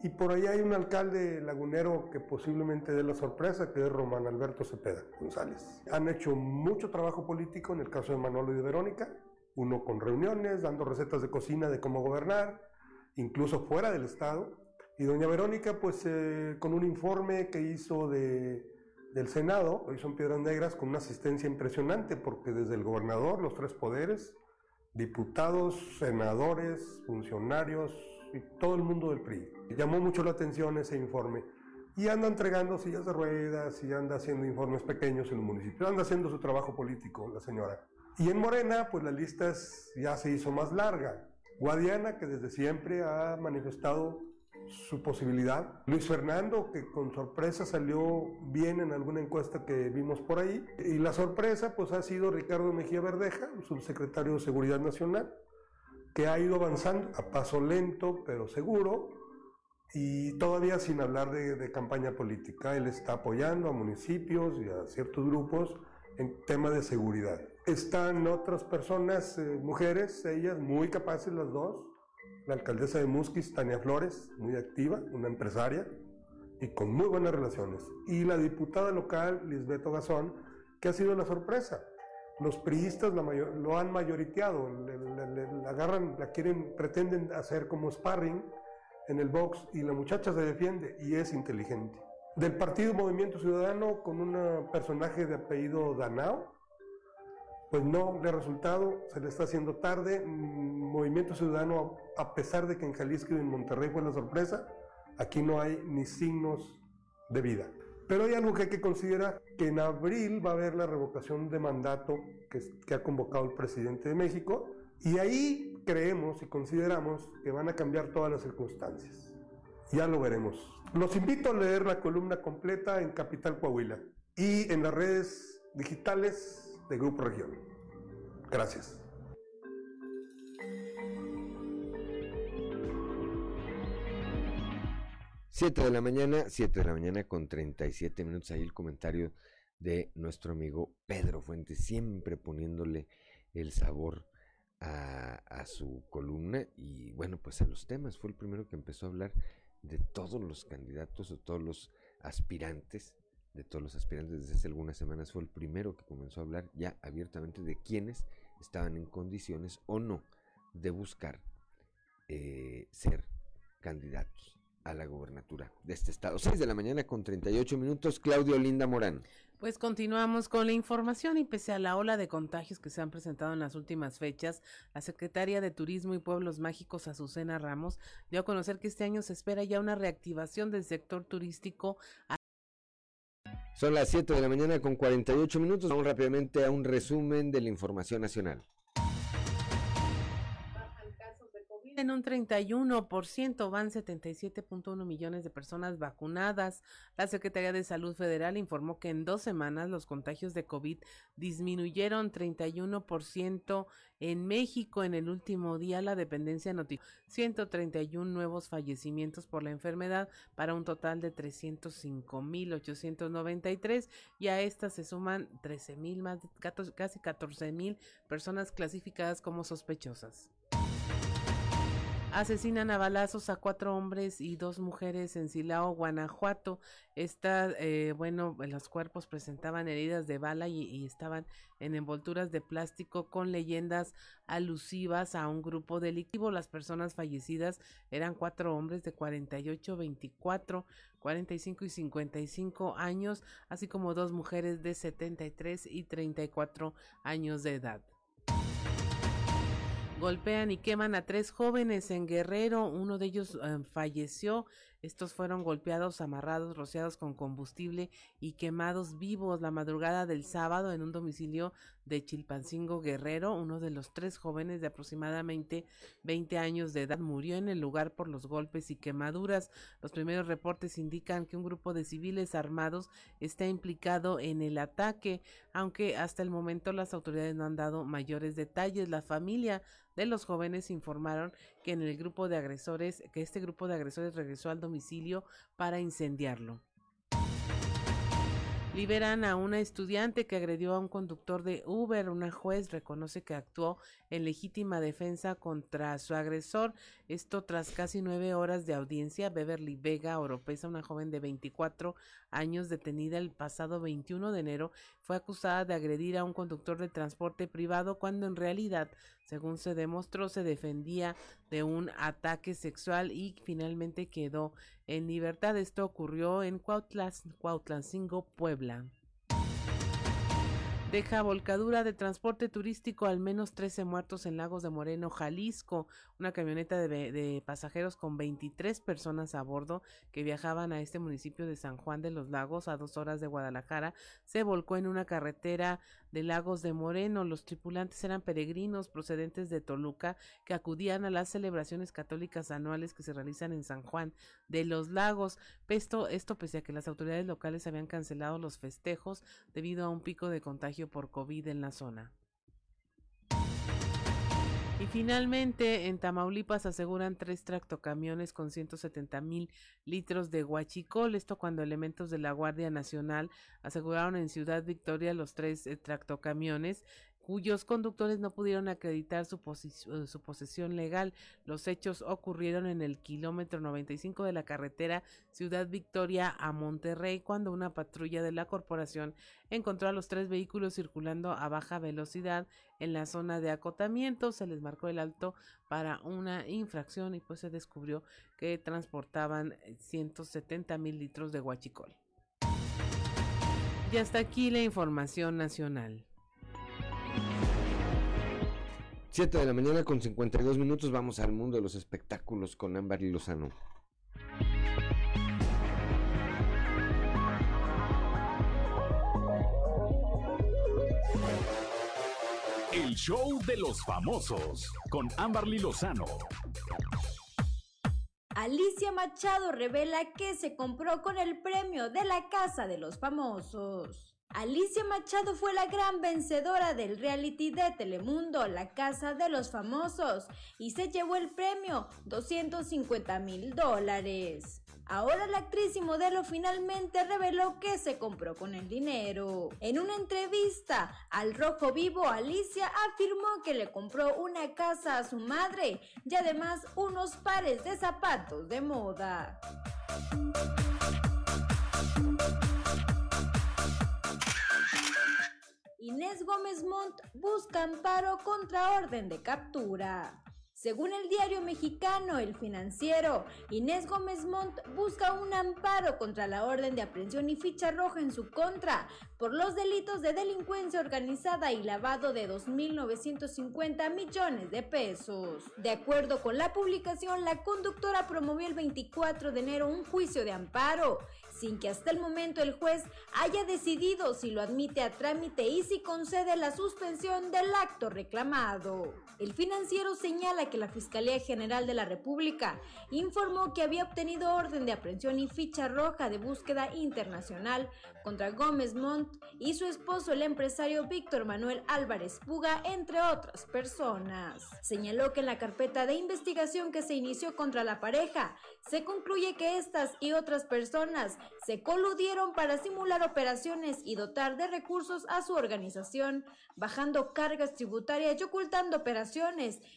y por ahí hay un alcalde lagunero que posiblemente dé la sorpresa, que es Román Alberto Cepeda González. Han hecho mucho trabajo político en el caso de Manolo y de Verónica, uno con reuniones, dando recetas de cocina de cómo gobernar, incluso fuera del Estado. Y doña Verónica, pues eh, con un informe que hizo de, del Senado, hoy son Piedras Negras, con una asistencia impresionante, porque desde el gobernador, los tres poderes, diputados, senadores, funcionarios todo el mundo del PRI. Llamó mucho la atención ese informe y anda entregando sillas de ruedas y anda haciendo informes pequeños en el municipio, anda haciendo su trabajo político la señora. Y en Morena, pues la lista ya se hizo más larga. Guadiana, que desde siempre ha manifestado su posibilidad. Luis Fernando, que con sorpresa salió bien en alguna encuesta que vimos por ahí. Y la sorpresa, pues ha sido Ricardo Mejía Verdeja, subsecretario de Seguridad Nacional, que ha ido avanzando a paso lento, pero seguro, y todavía sin hablar de, campaña política. Él está apoyando a municipios y a ciertos grupos en tema de seguridad. Están otras personas, eh, mujeres, ellas muy capaces las dos, la alcaldesa de Musquis, Tania Flores, muy activa, una empresaria y con muy buenas relaciones. Y la diputada local, Lisbeto Gazón, que ha sido la sorpresa. Los priistas lo han mayoriteado, la agarran, la quieren, pretenden hacer como sparring en el box y la muchacha se defiende y es inteligente. Del partido Movimiento Ciudadano con un personaje de apellido Danao, pues no ha resultado, se le está haciendo tarde. Movimiento Ciudadano, a pesar de que en Jalisco y en Monterrey fue la sorpresa, aquí no hay ni signos de vida. Pero hay algo que hay que considerar, que en abril va a haber la revocación de mandato que, que ha convocado el presidente de México, y ahí creemos y consideramos que van a cambiar todas las circunstancias. Ya lo veremos. Los invito a leer la columna completa en Capital Coahuila y en las redes digitales de Grupo Región. Gracias. Siete de la mañana, siete de la mañana con 37 minutos. Ahí el comentario de nuestro amigo Pedro Fuentes, siempre poniéndole el sabor a, a, su columna y bueno, pues a los temas. Fue el primero que empezó a hablar de todos los candidatos o todos los aspirantes de todos los aspirantes desde hace algunas semanas fue el primero que comenzó a hablar ya abiertamente de quienes estaban en condiciones o no de buscar eh, ser candidatos a la gobernatura de este estado. 6 de la mañana con 38 minutos, Claudio Linda Morán. Pues continuamos con la información y pese a la ola de contagios que se han presentado en las últimas fechas, la secretaria de Turismo y Pueblos Mágicos, Azucena Ramos, dio a conocer que este año se espera ya una reactivación del sector turístico. Son las 7 de la mañana con 48 minutos. Vamos rápidamente a un resumen de la información nacional. En un 31%, van 77.1 millones de personas vacunadas. La Secretaría de Salud Federal informó que en dos semanas los contagios de COVID disminuyeron 31% en México. En el último día, la dependencia notificó 131 nuevos fallecimientos por la enfermedad para un total de 305.893 y a estas se suman 13.000 más, casi 14.000 personas clasificadas como sospechosas. Asesinan a balazos a cuatro hombres y dos mujeres en Silao, Guanajuato. Esta, eh, bueno, los cuerpos presentaban heridas de bala y, y, estaban en envolturas de plástico con leyendas alusivas a un grupo delictivo. Las personas fallecidas eran cuatro hombres de 48, 24, 45 y 55 años, así como dos mujeres de 73 y 34 años de edad. Golpean y queman a tres jóvenes en Guerrero. Uno de ellos eh, falleció. Estos fueron golpeados, amarrados, rociados con combustible y quemados vivos la madrugada del sábado en un domicilio de Chilpancingo Guerrero. Uno de los tres jóvenes de aproximadamente 20 años de edad murió en el lugar por los golpes y quemaduras. Los primeros reportes indican que un grupo de civiles armados está implicado en el ataque, aunque hasta el momento las autoridades no han dado mayores detalles. La familia de los jóvenes informaron que en el grupo de agresores, que este grupo de agresores regresó al domicilio para incendiarlo. Liberan a una estudiante que agredió a un conductor de Uber. Una juez reconoce que actuó en legítima defensa contra su agresor. Esto tras casi nueve horas de audiencia. Beverly Vega Oropesa, una joven de 24 años detenida el pasado 21 de enero, fue acusada de agredir a un conductor de transporte privado cuando en realidad, según se demostró, se defendía de un ataque sexual y finalmente quedó en libertad. Esto ocurrió en Cuautlancingo, Puebla. Deja volcadura de transporte turístico, al menos 13 muertos en Lagos de Moreno, Jalisco. Una camioneta de, pasajeros con 23 personas a bordo que viajaban a este municipio de San Juan de los Lagos, a dos horas de Guadalajara, se volcó en una carretera de Lagos de Moreno. Los tripulantes eran peregrinos procedentes de Toluca que acudían a las celebraciones católicas anuales que se realizan en San Juan de los Lagos. Esto, esto pese a que las autoridades locales habían cancelado los festejos debido a un pico de contagio por COVID en la zona. Y finalmente, en Tamaulipas aseguran tres tractocamiones con 170 mil litros de guachicol. Esto cuando elementos de la Guardia Nacional aseguraron en Ciudad Victoria los tres eh, tractocamiones cuyos conductores no pudieron acreditar su, eh, posesión legal. Los hechos ocurrieron en el kilómetro 95 de la carretera Ciudad Victoria a Monterrey, cuando una patrulla de la corporación encontró a los tres vehículos circulando a baja velocidad en la zona de acotamiento. Se les marcó el alto para una infracción y pues se descubrió que transportaban 170 mil litros de guachicol. Y hasta aquí la información nacional. 7 de la mañana con 52 minutos vamos al mundo de los espectáculos con Ámbar y Lozano. El show de los famosos con Amberly Lozano. Alicia Machado revela que se compró con el premio de la Casa de los Famosos. Alicia Machado fue la gran vencedora del reality de Telemundo, La Casa de los Famosos, y se llevó el premio 250 mil dólares. Ahora la actriz y modelo finalmente reveló que se compró con el dinero. En una entrevista al Rojo Vivo, Alicia afirmó que le compró una casa a su madre y además unos pares de zapatos de moda. Inés Gómez Montt busca amparo contra orden de captura. Según el diario mexicano El Financiero, Inés Gómez Montt busca un amparo contra la orden de aprehensión y ficha roja en su contra por los delitos de delincuencia organizada y lavado de 2.950 millones de pesos. De acuerdo con la publicación, la conductora promovió el 24 de enero un juicio de amparo sin que hasta el momento el juez haya decidido si lo admite a trámite y si concede la suspensión del acto reclamado. El financiero señala que la Fiscalía General de la República informó que había obtenido orden de aprehensión y ficha roja de búsqueda internacional contra Gómez Montt y su esposo el empresario Víctor Manuel Álvarez Puga, entre otras personas. Señaló que en la carpeta de investigación que se inició contra la pareja se concluye que estas y otras personas se coludieron para simular operaciones y dotar de recursos a su organización, bajando cargas tributarias y ocultando operaciones,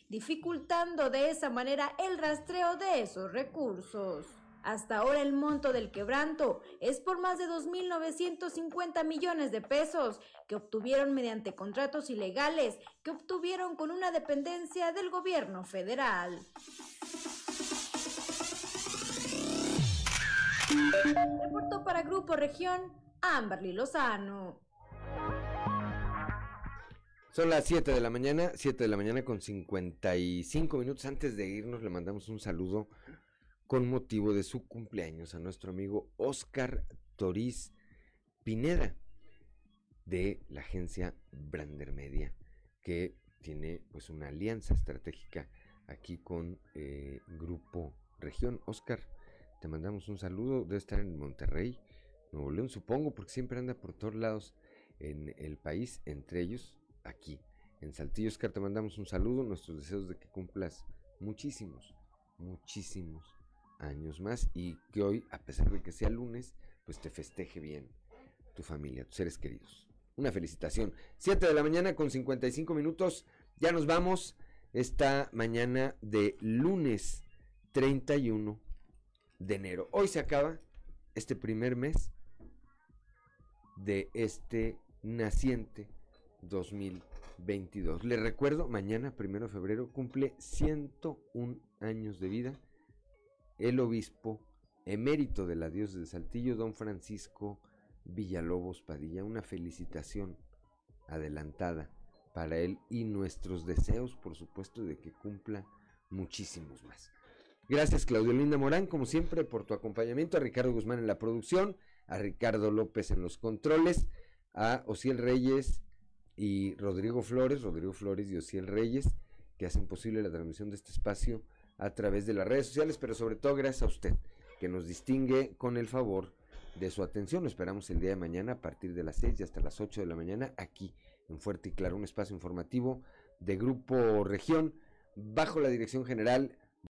dificultando de esa manera el rastreo de esos recursos. Hasta ahora el monto del quebranto es por más de 2.950 millones de pesos que obtuvieron mediante contratos ilegales que obtuvieron con una dependencia del gobierno federal. Reportó para Grupo Región Amberly Lozano. Son las 7 de la mañana, 7 de la mañana con 55 minutos. Antes de irnos le mandamos un saludo con motivo de su cumpleaños a nuestro amigo Oscar Toriz Pineda de la agencia Brander Media que tiene pues una alianza estratégica aquí con eh, Grupo Región. Oscar, te mandamos un saludo. Debe estar en Monterrey, Nuevo León, supongo, porque siempre anda por todos lados en el país, entre ellos aquí. En Saltillo, Oscar, te mandamos un saludo. Nuestros deseos de que cumplas muchísimos, muchísimos años más y que hoy, a pesar de que sea lunes, pues te festeje bien tu familia, tus seres queridos. Una felicitación. 7 de la mañana con 55 minutos. Ya nos vamos esta mañana de lunes 31 de enero. Hoy se acaba este primer mes de este naciente 2022. Le recuerdo, mañana, primero de febrero, cumple 101 años de vida el obispo emérito de la diócesis de Saltillo, don Francisco Villalobos Padilla. Una felicitación adelantada para él y nuestros deseos, por supuesto, de que cumpla muchísimos más. Gracias Claudio Linda Morán, como siempre, por tu acompañamiento, a Ricardo Guzmán en la producción, a Ricardo López en los controles, a Ociel Reyes y Rodrigo Flores, Rodrigo Flores y Ociel Reyes, que hacen posible la transmisión de este espacio a través de las redes sociales, pero sobre todo gracias a usted, que nos distingue con el favor de su atención. Lo esperamos el día de mañana a partir de las 6 y hasta las 8 de la mañana aquí en Fuerte y Claro, un espacio informativo de Grupo Región bajo la dirección general